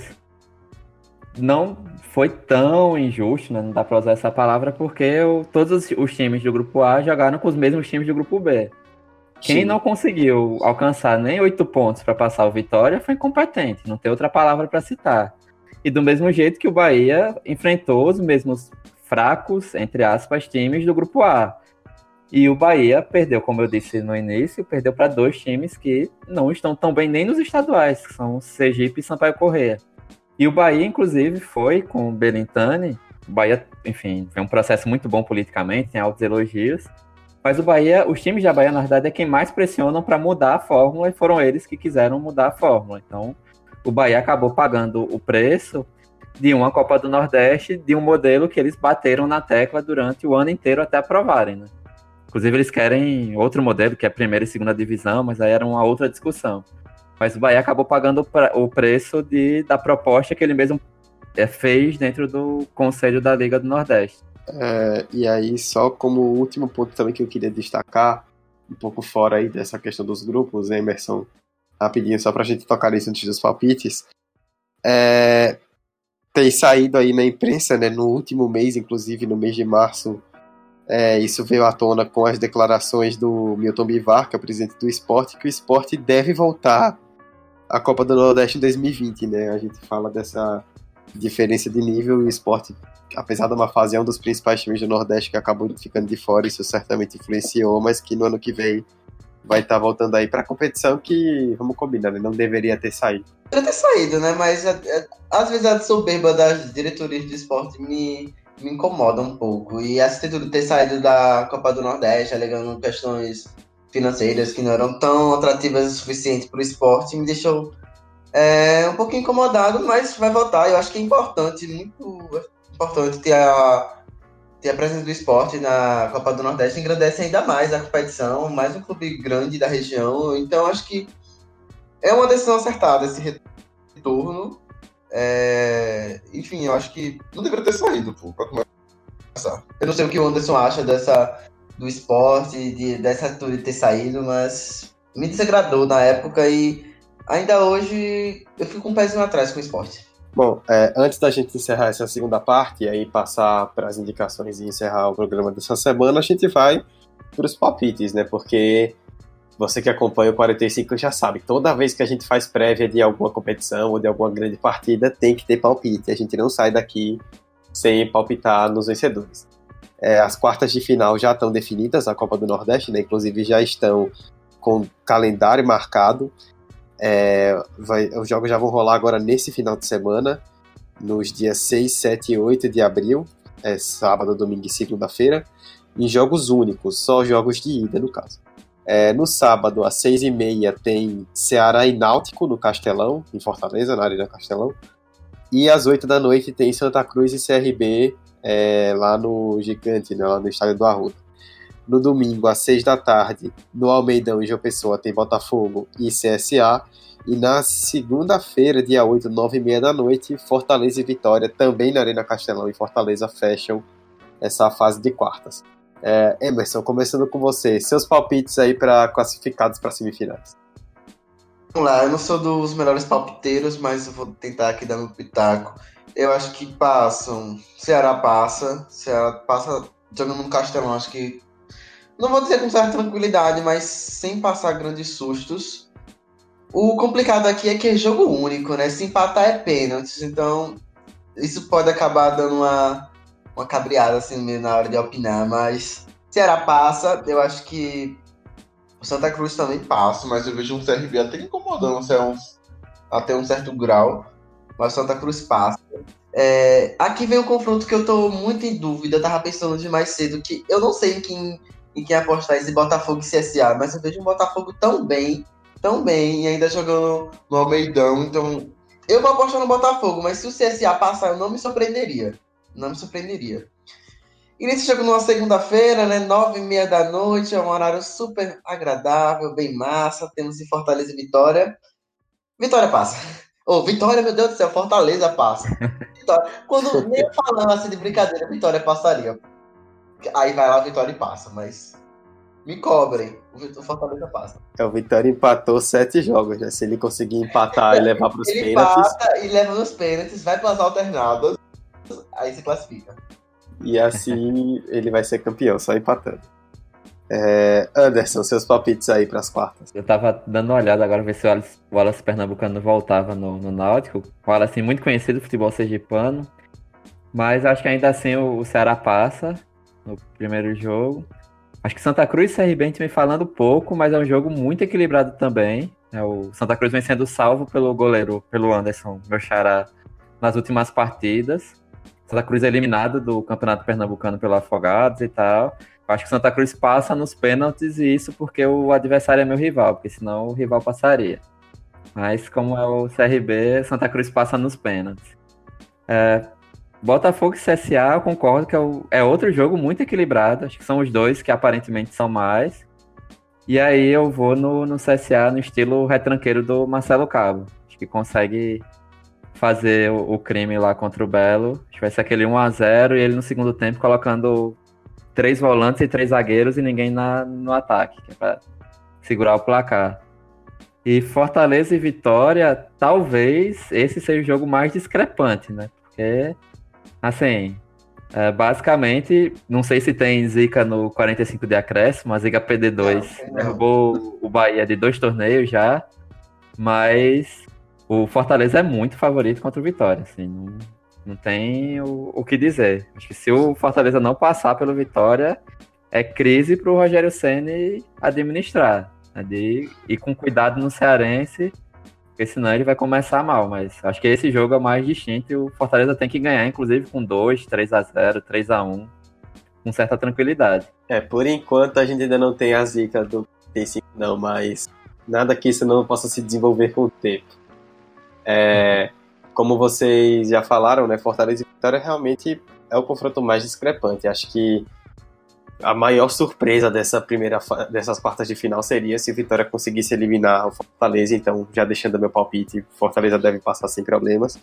não foi tão injusto, né? não dá para usar essa palavra, porque o, todos os, os, times do grupo A jogaram com os mesmos times do grupo B. Quem Sim. não conseguiu alcançar nem oito pontos para passar o Vitória foi incompetente, não tem outra palavra para citar. E do mesmo jeito que o Bahia enfrentou os mesmos fracos, entre aspas, times do grupo A. E o Bahia perdeu, como eu disse no início, perdeu para dois times que não estão tão bem nem nos estaduais, que são Sergipe e Sampaio Correia. E o Bahia, inclusive, foi com o Belintani. O Bahia, enfim, foi um processo muito bom politicamente, tem altos elogios. Mas o Bahia, os times da Bahia, na verdade, é quem mais pressionam para mudar a fórmula e foram eles que quiseram mudar a fórmula. Então, o Bahia acabou pagando o preço de uma Copa do Nordeste de um modelo que eles bateram na tecla durante o ano inteiro até aprovarem, né? Inclusive eles querem outro modelo, que é a primeira e segunda divisão, mas aí era uma outra discussão. Mas o Bahia acabou pagando o preço de, da proposta que ele mesmo é, fez dentro do Conselho da Liga do Nordeste. É, e aí, só como último ponto também que eu queria destacar, um pouco fora aí dessa questão dos grupos, né, Emerson? Rapidinho, só pra gente tocar isso antes dos palpites. É, tem saído aí na imprensa, né, no último mês, inclusive no mês de março, é, isso veio à tona com as declarações do Milton Bivar, que é o presidente do esporte, que o esporte deve voltar à Copa do Nordeste em 2020, né? A gente fala dessa diferença de nível e o esporte, apesar de uma fase, é um dos principais times do Nordeste que acabou ficando de fora, isso certamente influenciou, mas que no ano que vem vai estar tá voltando aí para a competição que, vamos combinar, né? não deveria ter saído. Deveria ter saído, né? Mas é, é, às vezes a soberba das diretorias de esporte me, me incomoda um pouco. E essa ter saído da Copa do Nordeste, alegando questões financeiras que não eram tão atrativas o suficiente para o esporte, me deixou é, um pouquinho incomodado, mas vai voltar. Eu acho que é importante, muito importante ter a ter a presença do esporte na Copa do Nordeste engrandece ainda mais a competição, mais um clube grande da região. Então acho que é uma decisão acertada esse retorno. É... Enfim, eu acho que não deveria ter saído, pô, começar. Eu não sei o que o Anderson acha dessa do esporte, de, dessa atitude de ter saído, mas me desagradou na época e ainda hoje eu fico um pezinho atrás com o esporte. Bom, é, antes da gente encerrar essa segunda parte e aí passar para as indicações e encerrar o programa dessa semana, a gente vai para os palpites, né? Porque você que acompanha o 45 já sabe, toda vez que a gente faz prévia de alguma competição ou de alguma grande partida, tem que ter palpite. A gente não sai daqui sem palpitar nos vencedores. É, as quartas de final já estão definidas, a Copa do Nordeste, né? Inclusive já estão com calendário marcado. É, vai, os jogos já vão rolar agora nesse final de semana, nos dias 6, 7 e 8 de abril, é, sábado, domingo e segunda-feira, em jogos únicos, só jogos de ida, no caso. É, no sábado, às 6 e meia, tem Ceará e Náutico no Castelão, em Fortaleza, na Arena Castelão. E às 8 da noite tem Santa Cruz e CRB é, lá no Gigante, né, lá no estádio do Arruda. No domingo, às 6 da tarde, no Almeidão e João Pessoa, tem Botafogo e CSA. E na segunda-feira, dia 8, 9 e meia da noite, Fortaleza e Vitória, também na Arena Castelão e Fortaleza, fecham essa fase de quartas. É, Emerson, começando com você, seus palpites aí para classificados para semifinais. Vamos lá, eu não sou dos melhores palpiteiros, mas eu vou tentar aqui dar meu pitaco. Eu acho que passam. Ceará passa. Ceará passa jogando no Castelão, acho que. Não vou dizer com certa tranquilidade, mas sem passar grandes sustos. O complicado aqui é que é jogo único, né? Se empatar é pênaltis, então isso pode acabar dando uma, uma cabreada assim na hora de opinar, mas Ceará passa, eu acho que o Santa Cruz também passa, mas eu vejo um CRB até incomodando até um, até um certo grau. Mas o Santa Cruz passa. É, aqui vem um confronto que eu tô muito em dúvida. Eu tava pensando de mais cedo que eu não sei em quem, em quem apostar esse Botafogo e CSA, mas eu vejo um Botafogo tão bem, tão bem, e ainda jogando no Almeidão. Então, eu vou apostar no Botafogo, mas se o CSA passar, eu não me surpreenderia. Não me surpreenderia. E nesse jogo numa segunda-feira, né? Nove e meia da noite, é um horário super agradável, bem massa. Temos em Fortaleza e Vitória. Vitória passa. Ô, oh, Vitória, meu Deus do céu, Fortaleza passa. *laughs* Vitória. Quando nem falando assim de brincadeira, Vitória passaria. Aí vai lá, Vitória e passa, mas me cobrem. O Fortaleza passa. É, o Vitória empatou sete jogos, né? Se ele conseguir empatar e *laughs* levar para os pênaltis. Ele empata e leva nos pênaltis, vai para as alternadas, aí se classifica. E assim *laughs* ele vai ser campeão, só empatando. É, Anderson, seus palpites aí para as quartas. Eu tava dando uma olhada agora, ver se o Wallace, o Wallace Pernambucano voltava no, no Náutico. O Wallace assim, muito conhecido do futebol sergipano. Mas acho que ainda assim o, o Ceará passa no primeiro jogo. Acho que Santa Cruz e CRB a gente falando pouco, mas é um jogo muito equilibrado também. É, o Santa Cruz vem sendo salvo pelo goleiro, pelo Anderson, meu xará, nas últimas partidas. Santa Cruz é eliminado do Campeonato Pernambucano pelo Afogados e tal. Acho que Santa Cruz passa nos pênaltis e isso porque o adversário é meu rival, porque senão o rival passaria. Mas como é o CRB, Santa Cruz passa nos pênaltis. É, Botafogo e CSA, eu concordo que é, o, é, outro jogo muito equilibrado. Acho que são os dois que aparentemente são mais. E aí eu vou no, no CSA no estilo retranqueiro do Marcelo Cabo. Acho que consegue fazer o, o, crime lá contra o Belo. Acho que vai ser aquele 1x0 e ele no segundo tempo colocando três volantes e três zagueiros e ninguém na, no ataque, que é pra segurar o placar. E Fortaleza e Vitória, talvez esse seja o jogo mais discrepante, né? Porque, assim, é, basicamente, não sei se tem zica no 45 de acréscimo, a zica PD2 não, derrubou o Bahia de dois torneios já, mas o Fortaleza é muito favorito contra o Vitória, assim, não, não tem o, o que dizer. Acho que se o Fortaleza não passar pelo Vitória, é crise para o Rogério Ceni administrar, né, de ir com cuidado no Cearense, porque senão ele vai começar mal. Mas acho que esse jogo é mais distinto e o Fortaleza tem que ganhar, inclusive com 2, 3 a 0 3 a 1 com certa tranquilidade. É, por enquanto a gente ainda não tem a zica do T5, não, mas nada que isso não possa se desenvolver com o tempo. É, como vocês já falaram, né, Fortaleza e Vitória realmente é o confronto mais discrepante. Acho que a maior surpresa dessa primeira dessas quartas de final seria se Vitória conseguisse eliminar o Fortaleza. Então, já deixando meu palpite, Fortaleza deve passar sem problemas.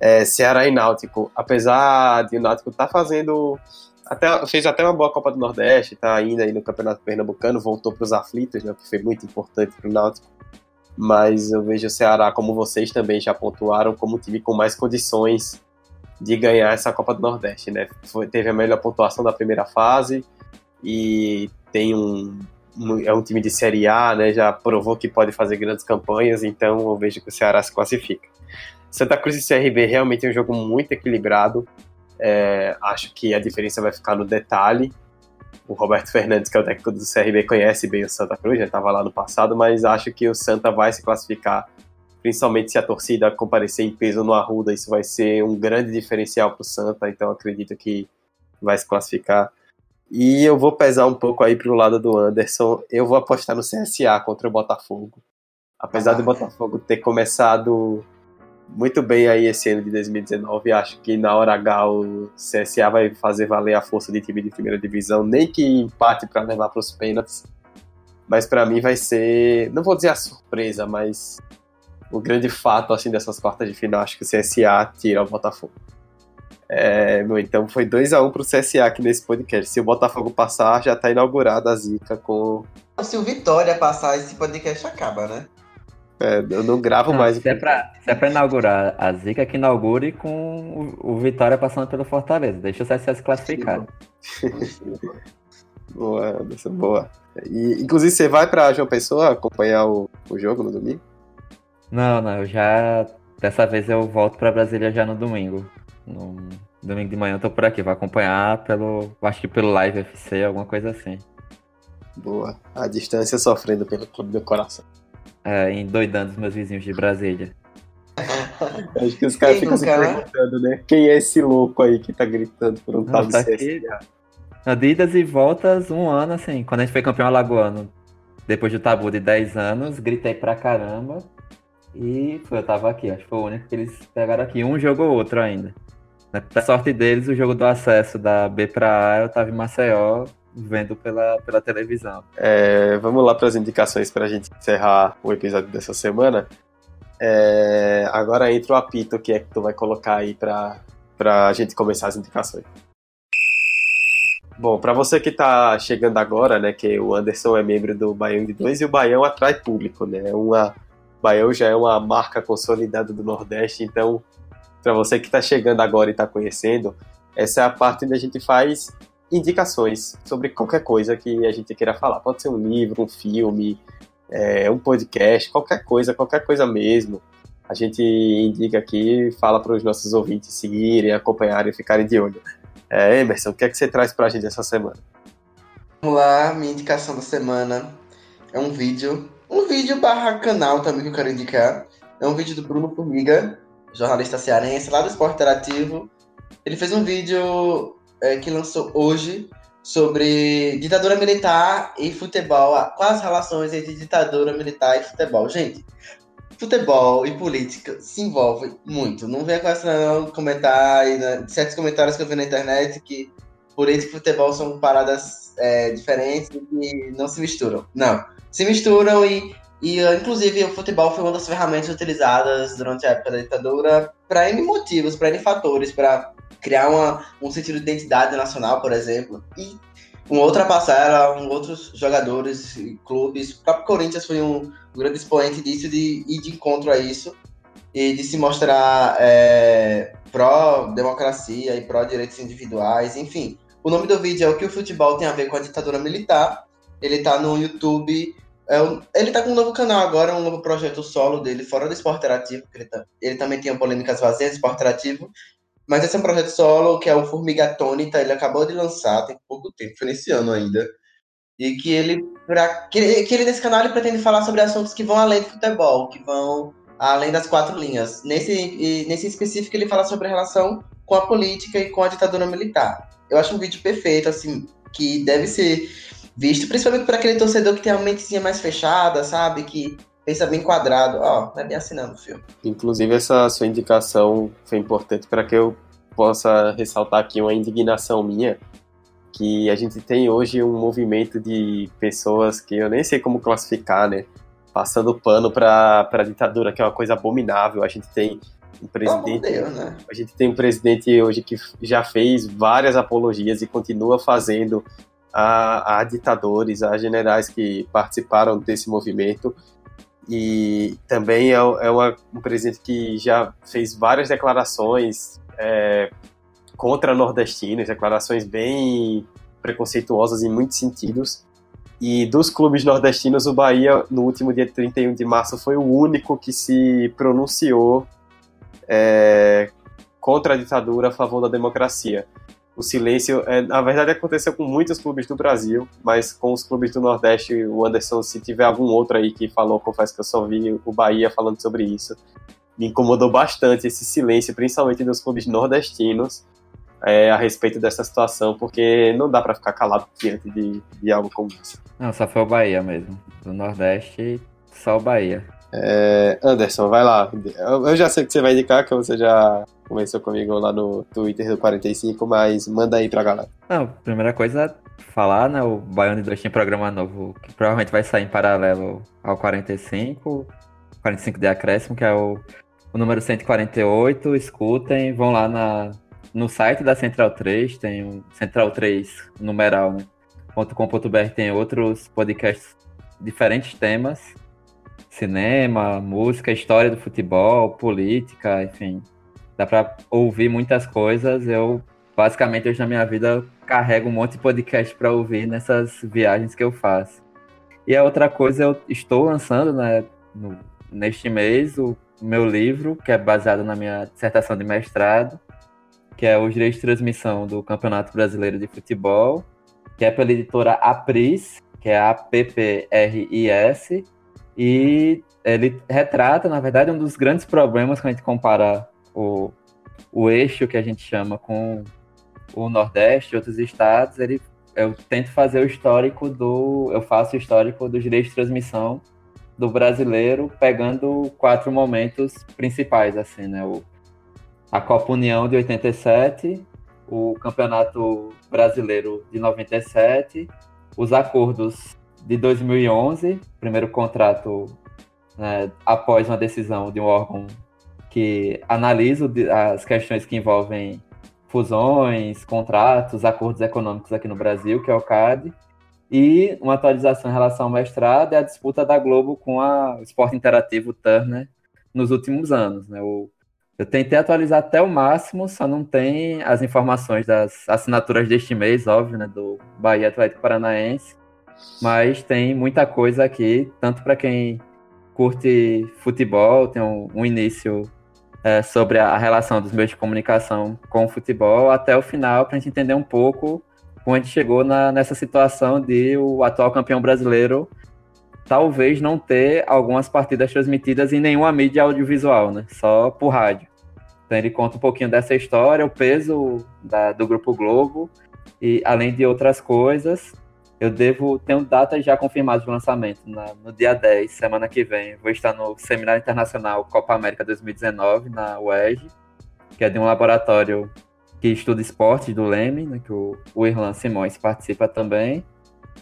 É, Ceará e Náutico, apesar de o Náutico estar tá fazendo até fez até uma boa Copa do Nordeste, está ainda aí no Campeonato Pernambucano, voltou para os aflitos, né, que foi muito importante para o Náutico mas eu vejo o Ceará, como vocês também já pontuaram, como um time com mais condições de ganhar essa Copa do Nordeste, né? Foi, teve a melhor pontuação da primeira fase e tem um, é um time de Série A, né? Já provou que pode fazer grandes campanhas, então eu vejo que o Ceará se classifica. Santa Cruz e CRB realmente é um jogo muito equilibrado. É, acho que a diferença vai ficar no detalhe o Roberto Fernandes, que é o técnico do CRB, conhece bem o Santa Cruz, já estava lá no passado, mas acho que o Santa vai se classificar, principalmente se a torcida comparecer em peso no Arruda, isso vai ser um grande diferencial para o Santa, então acredito que vai se classificar. E eu vou pesar um pouco aí para o lado do Anderson, eu vou apostar no CSA contra o Botafogo. Apesar ah. do Botafogo ter começado muito bem aí esse ano de 2019. Acho que na hora H o CSA vai fazer valer a força de time de primeira divisão, nem que empate para levar para os pênaltis. Mas para mim vai ser, não vou dizer a surpresa, mas o grande fato assim dessas quartas de final, acho que o CSA tira o Botafogo. É, então foi 2 a 1 um pro CSA aqui nesse podcast. Se o Botafogo passar, já tá inaugurada a zica com. Se o Vitória passar, esse podcast acaba, né? É, eu não gravo Não, mais. Se é, pra, se é pra inaugurar a Zica, que inaugure com o, o Vitória passando pelo Fortaleza. Deixa o CSS classificado. *laughs* Boa, Anderson, boa. E, inclusive, você vai pra João Pessoa acompanhar o, o jogo no domingo? Não, não, eu já. Dessa vez eu volto pra Brasília já no domingo. No domingo de manhã eu tô por aqui. Vou acompanhar pelo. Acho que pelo Live FC, alguma coisa assim. Boa. A distância sofrendo pelo clube do coração. É, endoidando os meus vizinhos de Brasília. *laughs* Acho que os caras ficam se né? perguntando, né? Quem é esse louco aí que tá gritando por um tal Não, de tá CSA? aqui. Na de idas e voltas, um ano, assim. Quando a gente foi campeão alagoano, depois do tabu de 10 anos, gritei pra caramba. E foi, eu tava aqui. Acho que foi o único que eles pegaram aqui. Um jogo ou outro ainda. Na pra sorte deles, o jogo do acesso da B pra A, eu tava em Maceió, vendo pela, pela televisão. É, vamos lá para as indicações para a gente encerrar o episódio dessa semana. É, agora entra o apito que é que tu vai colocar aí para a gente começar as indicações. Bom, para você que está chegando agora, né, que o Anderson é membro do Baião de 2 e o Baião atrai público, né? Uma Baião já é uma marca consolidada do Nordeste, então para você que está chegando agora e está conhecendo, essa é a parte onde a gente faz indicações sobre qualquer coisa que a gente queira falar. Pode ser um livro, um filme, é, um podcast, qualquer coisa, qualquer coisa mesmo. A gente indica aqui, fala para os nossos ouvintes seguirem, acompanharem e ficarem de olho. É, Emerson, o que é que você traz para a gente essa semana? Vamos lá, minha indicação da semana é um vídeo, um vídeo barra canal também que eu quero indicar. É um vídeo do Bruno Formiga, jornalista cearense, lá do Esporte Interativo. Ele fez um vídeo é, que lançou hoje sobre ditadura militar e futebol, quais as relações entre ditadura militar e futebol. Gente, futebol e política se envolvem muito. Não venha com essa não comentar né, certos comentários que eu vi na internet que política e futebol são paradas é, diferentes e não se misturam. Não, se misturam e, e uh, inclusive o futebol foi uma das ferramentas utilizadas durante a época da ditadura para N motivos, para N fatores, para criar uma, um sentido de identidade nacional, por exemplo. E uma outra passada, um, outros jogadores e clubes, o próprio Corinthians foi um, um grande expoente disso de ir de encontro a isso e de se mostrar é, pró-democracia e pró-direitos individuais, enfim. O nome do vídeo é O que o futebol tem a ver com a ditadura militar. Ele tá no YouTube. É ele tá com um novo canal agora, um novo projeto solo dele, fora do Esporte Interativo. Ele, tá- ele também o Polêmicas Vazias, Esporte Interativo. Mas esse é um projeto solo que é o Formiga Atônita. Ele acabou de lançar, tem pouco tempo, foi nesse ano ainda. E que ele, pra, que, que ele nesse canal ele pretende falar sobre assuntos que vão além do futebol, que vão além das quatro linhas. Nesse, nesse específico, ele fala sobre a relação com a política e com a ditadura militar. Eu acho um vídeo perfeito, assim, que deve ser visto, principalmente por aquele torcedor que tem uma mentezinha mais fechada, sabe? Que pensa bem quadrado. Ó, não é bem assim não no filme. Inclusive, essa sua indicação foi importante para que eu possa ressaltar aqui uma indignação minha, que a gente tem hoje um movimento de pessoas que eu nem sei como classificar, né? Passando pano para a ditadura, que é uma coisa abominável. A gente tem um presidente Deus, né? A gente tem um presidente hoje que já fez várias apologias e continua fazendo a, a ditadores, a generais que participaram desse movimento. E também é, é uma- um presidente que já fez várias declarações é, contra nordestinos, declarações bem preconceituosas em muitos sentidos. E dos clubes nordestinos, o Bahia, no último dia 31 de março, foi o único que se pronunciou é, contra a ditadura, a favor da democracia. O silêncio, é, na verdade, aconteceu com muitos clubes do Brasil, mas com os clubes do Nordeste, o Anderson, se tiver algum outro aí que falou, confesso que eu só vi o Bahia falando sobre isso. Me incomodou bastante esse silêncio, principalmente dos clubes nordestinos, é, a respeito dessa situação, porque não dá para ficar calado diante de, de algo como isso. Não, só foi o Bahia mesmo. Do Nordeste, só o Bahia. É, Anderson, vai lá. Eu já sei que você vai indicar, que você já conversou comigo lá no Twitter do 45, mas manda aí pra galera. Não, primeira coisa, falar, né? O Baiano 2 tem programa novo que provavelmente vai sair em paralelo ao 45, 45 de acréscimo, que é o, o número 148. Escutem, vão lá na, no site da Central 3, tem um Central 3 numeral, né? .com.br tem outros podcasts, diferentes temas cinema, música, história do futebol, política, enfim. Dá para ouvir muitas coisas. Eu, basicamente, hoje na minha vida, carrego um monte de podcast para ouvir nessas viagens que eu faço. E a outra coisa, eu estou lançando né, no, neste mês o meu livro, que é baseado na minha dissertação de mestrado, que é Os Direitos de Transmissão do Campeonato Brasileiro de Futebol, que é pela editora Apris, que é a PPRIS, e ele retrata, na verdade, um dos grandes problemas quando a gente compara o, o eixo que a gente chama com o Nordeste e outros estados. Ele, eu tento fazer o histórico do. Eu faço o histórico dos direitos de transmissão do brasileiro, pegando quatro momentos principais, assim, né? O, a Copa União de 87, o Campeonato Brasileiro de 97, os acordos de 2011, primeiro contrato né, após uma decisão de um órgão que analisa as questões que envolvem fusões, contratos, acordos econômicos aqui no Brasil, que é o CAD, e uma atualização em relação ao mestrado é a disputa da Globo com a, esporte interativo Turner nos últimos anos. Né? Eu tentei atualizar até o máximo, só não tem as informações das assinaturas deste mês, óbvio, né, do Bahia Atlético Paranaense, mas tem muita coisa aqui, tanto para quem curte futebol, tem um, um início é, sobre a, relação dos meios de comunicação com o futebol, até o final, para a gente entender um pouco como a gente chegou na, nessa situação de o atual campeão brasileiro talvez não ter algumas partidas transmitidas em nenhuma mídia audiovisual, né? Só por rádio. Então ele conta um pouquinho dessa história, o peso da, do Grupo Globo, e além de outras coisas, eu devo. Tenho datas já confirmadas de lançamento. Na, no dia 10, semana que vem, vou estar no Seminário Internacional Copa América 2019, na UERJ, que é de um laboratório que estuda esportes do Leme, né, que o, o Irlan Simões participa também.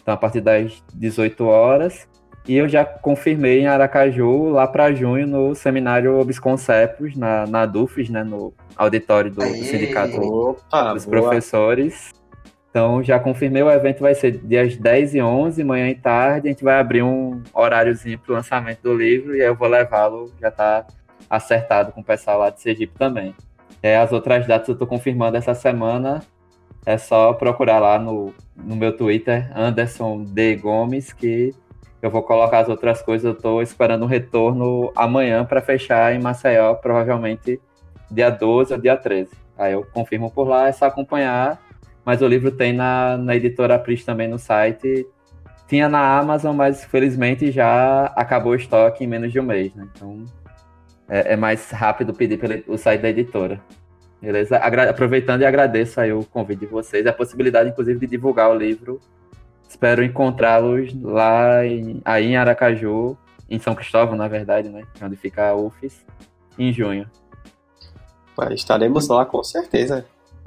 Então, a partir das 18 horas. E eu já confirmei em Aracaju, lá para junho, no seminário Obsconcepos, na, na DUFES, né, no auditório do, do Sindicato Opa, dos boa. Professores. Então, já confirmei, o evento vai ser dias 10 e 11, manhã e tarde. A gente vai abrir um horáriozinho para o lançamento do livro e aí eu vou levá-lo, já está acertado com o pessoal lá de Sergipe também. É, as outras datas eu estou confirmando essa semana. É só procurar lá no, no meu Twitter, Anderson D. Gomes, que eu vou colocar as outras coisas. Eu estou esperando um retorno amanhã para fechar em Maceió, provavelmente dia 12 ou dia 13. Aí eu confirmo por lá, é só acompanhar mas o livro tem na, na editora Pris também no site. Tinha na Amazon, mas felizmente já acabou o estoque em menos de um mês, né? Então é, é mais rápido pedir pelo site da editora. Beleza? Agra aproveitando e agradeço aí o convite de vocês, a possibilidade, inclusive, de divulgar o livro. Espero encontrá-los lá em, aí em Aracaju, em São Cristóvão, na verdade, né? É onde fica a UFES, em junho. Estaremos lá com certeza.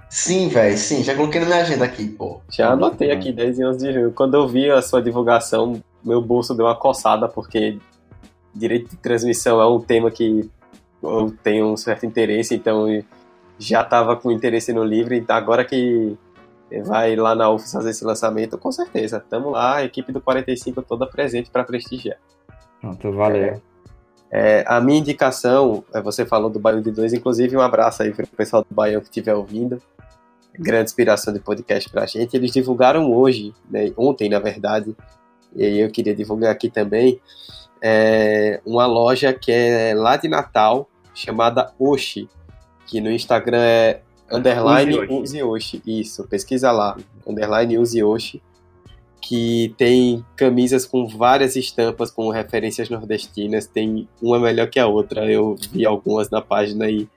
Sim, velho, sim, já coloquei na minha agenda aqui, pô. Já anotei aqui 10 anos de junho. Quando eu vi a sua divulgação, meu bolso deu uma coçada, porque direito de transmissão é um tema que eu tenho um certo interesse, então já estava com interesse no livro, então agora que vai lá na UF fazer esse lançamento, com certeza. Estamos lá, a equipe do 45 toda presente para prestigiar. Pronto, valeu. É, é, a minha indicação, é, você falou do Baião de 2, inclusive um abraço aí para o pessoal do Baião que estiver ouvindo grande inspiração de podcast pra gente. Eles divulgaram hoje, né, ontem na verdade, e eu queria divulgar aqui também, é, uma loja que é lá de Natal, chamada Oshi, que no Instagram é underline Use Oshi. Isso, pesquisa lá, underline Use Oshi, que tem camisas com várias estampas com referências nordestinas, tem uma melhor que a outra, eu vi algumas na página e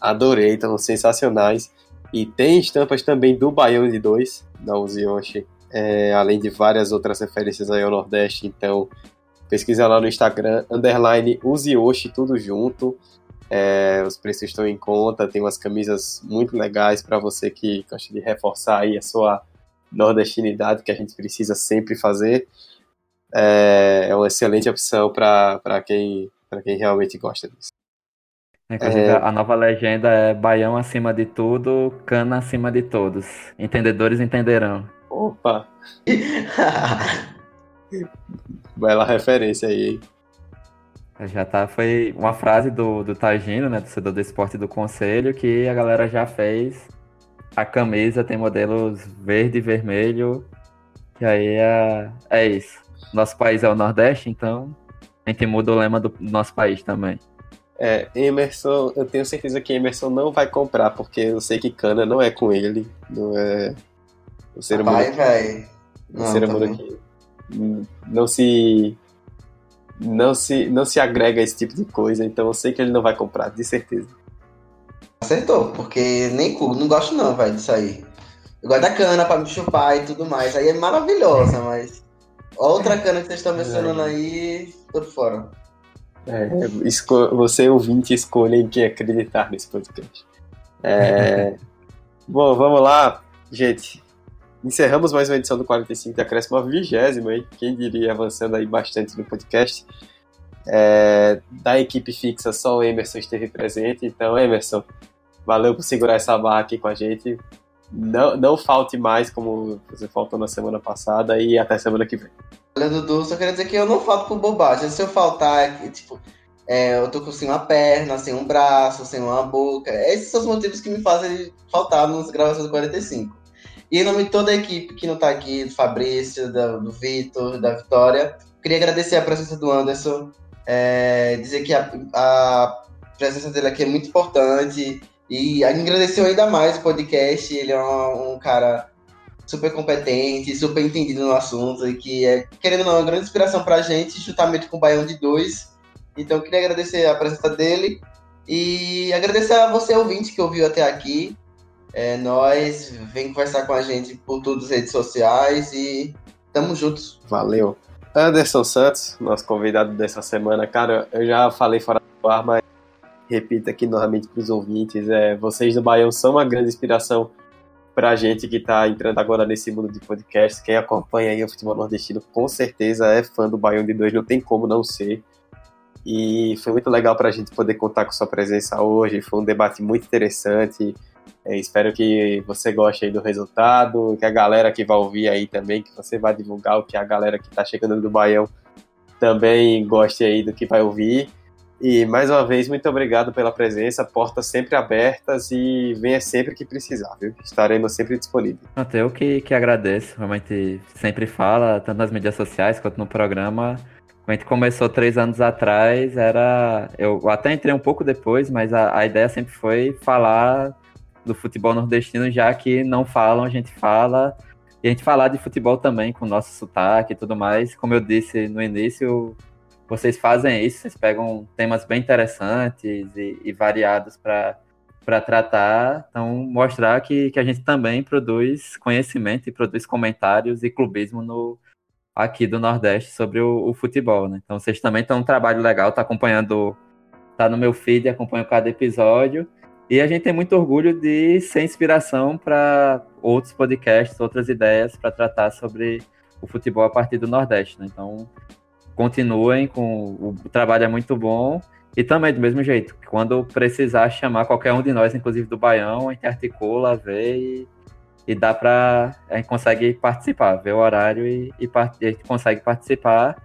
adorei, estão sensacionais. E tem estampas também do Baião de 2, da Uziyoshi, é, além de várias outras referências aí ao Nordeste. Então, Pesquisa lá no Instagram, underline Uziyoshi, tudo junto. É, os preços estão em conta, tem umas camisas muito legais para você que gosta de reforçar aí a sua nordestinidade, que a gente precisa sempre fazer. É, é uma excelente opção para quem, quem realmente gosta disso. Inclusive, é... a nova legenda é Baião acima de tudo, cana acima de todos. Entendedores entenderão. Opa! Bela referência aí? Já tá, foi uma frase do, do Tagino, né, do do esporte do conselho, que a galera já fez. A camisa tem modelos verde e vermelho. E aí é, é isso. Nosso país é o Nordeste, então a gente muda o lema do nosso país também. É, Emerson, eu tenho certeza que Emerson não vai comprar, porque eu sei que cana não é com ele. Não é. O ser humano. Vai, velho. O ser humano aqui. Não se não se, não se agrega a esse tipo de coisa, então eu sei que ele não vai comprar, de certeza. Acertou, porque nem cu, não gosto não, velho, disso aí. Eu gosto da cana pra me chupar e tudo mais, aí é maravilhosa, mas outra cana que vocês estão mencionando aí, tô fora. É, você ouvinte escolha em quem acreditar nesse podcast. É... *laughs* Bom, vamos lá, gente. Encerramos mais uma edição do 45 de Acréscimo, a vigésima, hein? Quem diria, avançando aí bastante no podcast. É, da equipe fixa, só o Emerson esteve presente. Então, Emerson, valeu por segurar essa barra aqui com a gente. Não, não falte mais, como você faltou na semana passada, e até semana que vem. Olha, Dudu, só queria dizer que eu não falto por bobagem. Se eu faltar, tipo, é, eu tô com sem uma perna, sem um braço, sem uma boca. Esses são os motivos que me fazem faltar nas gravações do 45. E em nome de toda a equipe que não está aqui, do Fabrício, do, do Vitor, da Vitória, queria agradecer a presença do Anderson, é, dizer que a, a, presença dele aqui é muito importante e agradeceu ainda mais o podcast. Ele é um, um cara super competente, super entendido no assunto e que é, querendo ou não, uma grande inspiração para a gente, juntamente com o Baião de Dois. Então, queria agradecer a presença dele e agradecer a você, ouvinte, que ouviu até aqui. É, nós, vem conversar com a gente por todas as redes sociais e tamo juntos. Valeu. Anderson Santos, nosso convidado dessa semana, cara, eu já falei fora do ar, mas repito aqui novamente para os ouvintes, é, vocês do Baião são uma grande inspiração para a gente que está entrando agora nesse mundo de podcast. Quem acompanha aí o futebol nordestino com certeza é fã do Baião de Dois, não tem como não ser. E foi muito legal para a gente poder contar com sua presença hoje. Foi um debate muito interessante. É, espero que você goste aí do resultado, que a galera que vai ouvir aí também, que você vai divulgar, o que a galera que está chegando do Baião também goste aí do que vai ouvir. E mais uma vez, muito obrigado pela presença, portas sempre abertas e venha sempre que precisar, viu? Estaremos sempre disponíveis. Eu que, que agradeço, realmente sempre fala, tanto nas mídias sociais quanto no programa. Quando a gente começou três anos atrás, era. Eu até entrei um pouco depois, mas a, a ideia sempre foi falar do futebol nordestino, já que não falam, a gente fala. E a gente falar de futebol também, com o nosso sotaque e tudo mais. Como eu disse no início, vocês fazem isso, vocês pegam temas bem interessantes e, e variados para tratar. Então, mostrar que, que a gente também produz conhecimento e produz comentários e clubismo no, aqui do Nordeste sobre o, o futebol. Né? Então, vocês também estão um trabalho legal, tá acompanhando, tá no meu feed, acompanho cada episódio. E a gente tem muito orgulho de ser inspiração para outros podcasts, outras ideias para tratar sobre o futebol a partir do Nordeste. Né? Então, continuem com o, trabalho é muito bom. E também, do mesmo jeito, quando precisar chamar qualquer um de nós, inclusive do Baião, a gente articula, vê e, e dá para. A gente consegue participar, ver o horário e, e, e, a gente consegue participar.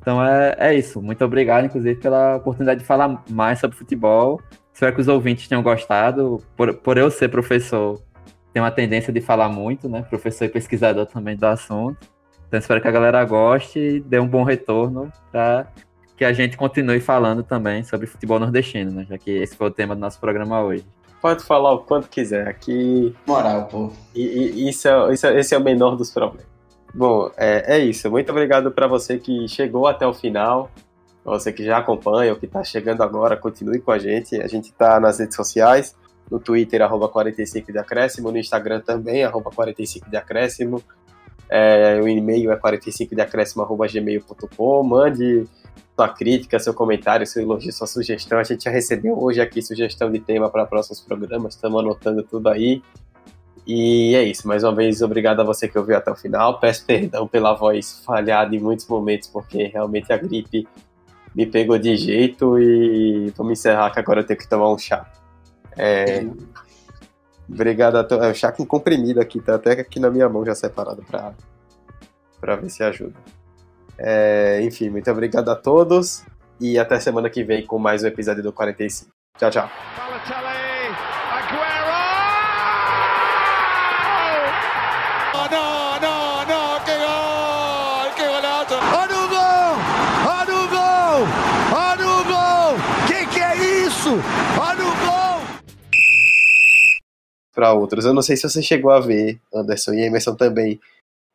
Então é, é isso. Muito obrigado, inclusive, pela oportunidade de falar mais sobre futebol Espero que os ouvintes tenham gostado. Por, por eu ser professor, tenho uma tendência de falar muito, né? Professor e pesquisador também do assunto. Então espero que a galera goste e dê um bom retorno para que a gente continue falando também sobre futebol nordestino, né? Já que esse foi o tema do nosso programa hoje. Pode falar o quanto quiser. Aqui. Moral, pô. E, e isso, é, isso é, esse é o menor dos problemas. Bom, é, é isso. Muito obrigado para você que chegou até o final. Você que já acompanha ou que está chegando agora, continue com a gente. A gente está nas redes sociais, no Twitter, arroba 45 de acréscimo, no Instagram também, arroba 45 de acréscimo. É, o e-mail é 45decréscimo.gmail.com. Mande sua crítica, seu comentário, seu elogio, sua sugestão. A gente já recebeu hoje aqui sugestão de tema para próximos programas. Estamos anotando tudo aí. E é isso. Mais uma vez, obrigado a você que ouviu até o final. Peço perdão pela voz falhada em muitos momentos, porque realmente a gripe me pegou de jeito. E vamos encerrar que agora eu tenho que tomar um chá. É... Obrigado a todos. É o chá com comprimido aqui, tá até aqui na minha mão já separado para para ver se ajuda. É, enfim, muito obrigado a todos e até semana que vem com mais um episódio do 45. Tchau, tchau. Para outros. Eu não sei se você chegou a ver, Anderson e Emerson também,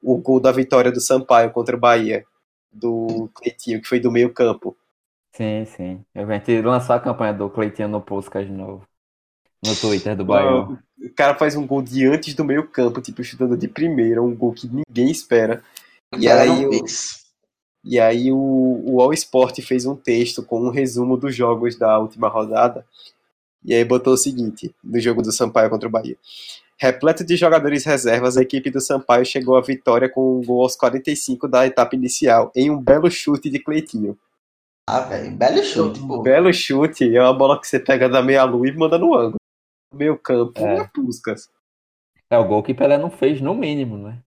o gol da vitória do Sampaio contra o Bahia, do Cleitinho, que foi do meio campo. Sim, sim. A gente lançou a campanha do Cleitinho no Puskas de novo. No Twitter do Bahia. O cara faz um gol de antes do meio campo, tipo, chutando de primeira, um gol que ninguém espera. E aí, o, e aí o, o All Sport fez um texto com um resumo dos jogos da última rodada e aí botou o seguinte, no jogo do Sampaio contra o Bahia. Repleto de jogadores reservas, a equipe do Sampaio chegou à vitória com um gol aos 45 da etapa inicial, em um belo chute de Cleitinho. Ah, velho, belo chute, pô. Belo chute, é uma bola que você pega da meia-lua e manda no ângulo. Meio campo, é. Puscas. É o gol que Pelé não fez, no mínimo, né?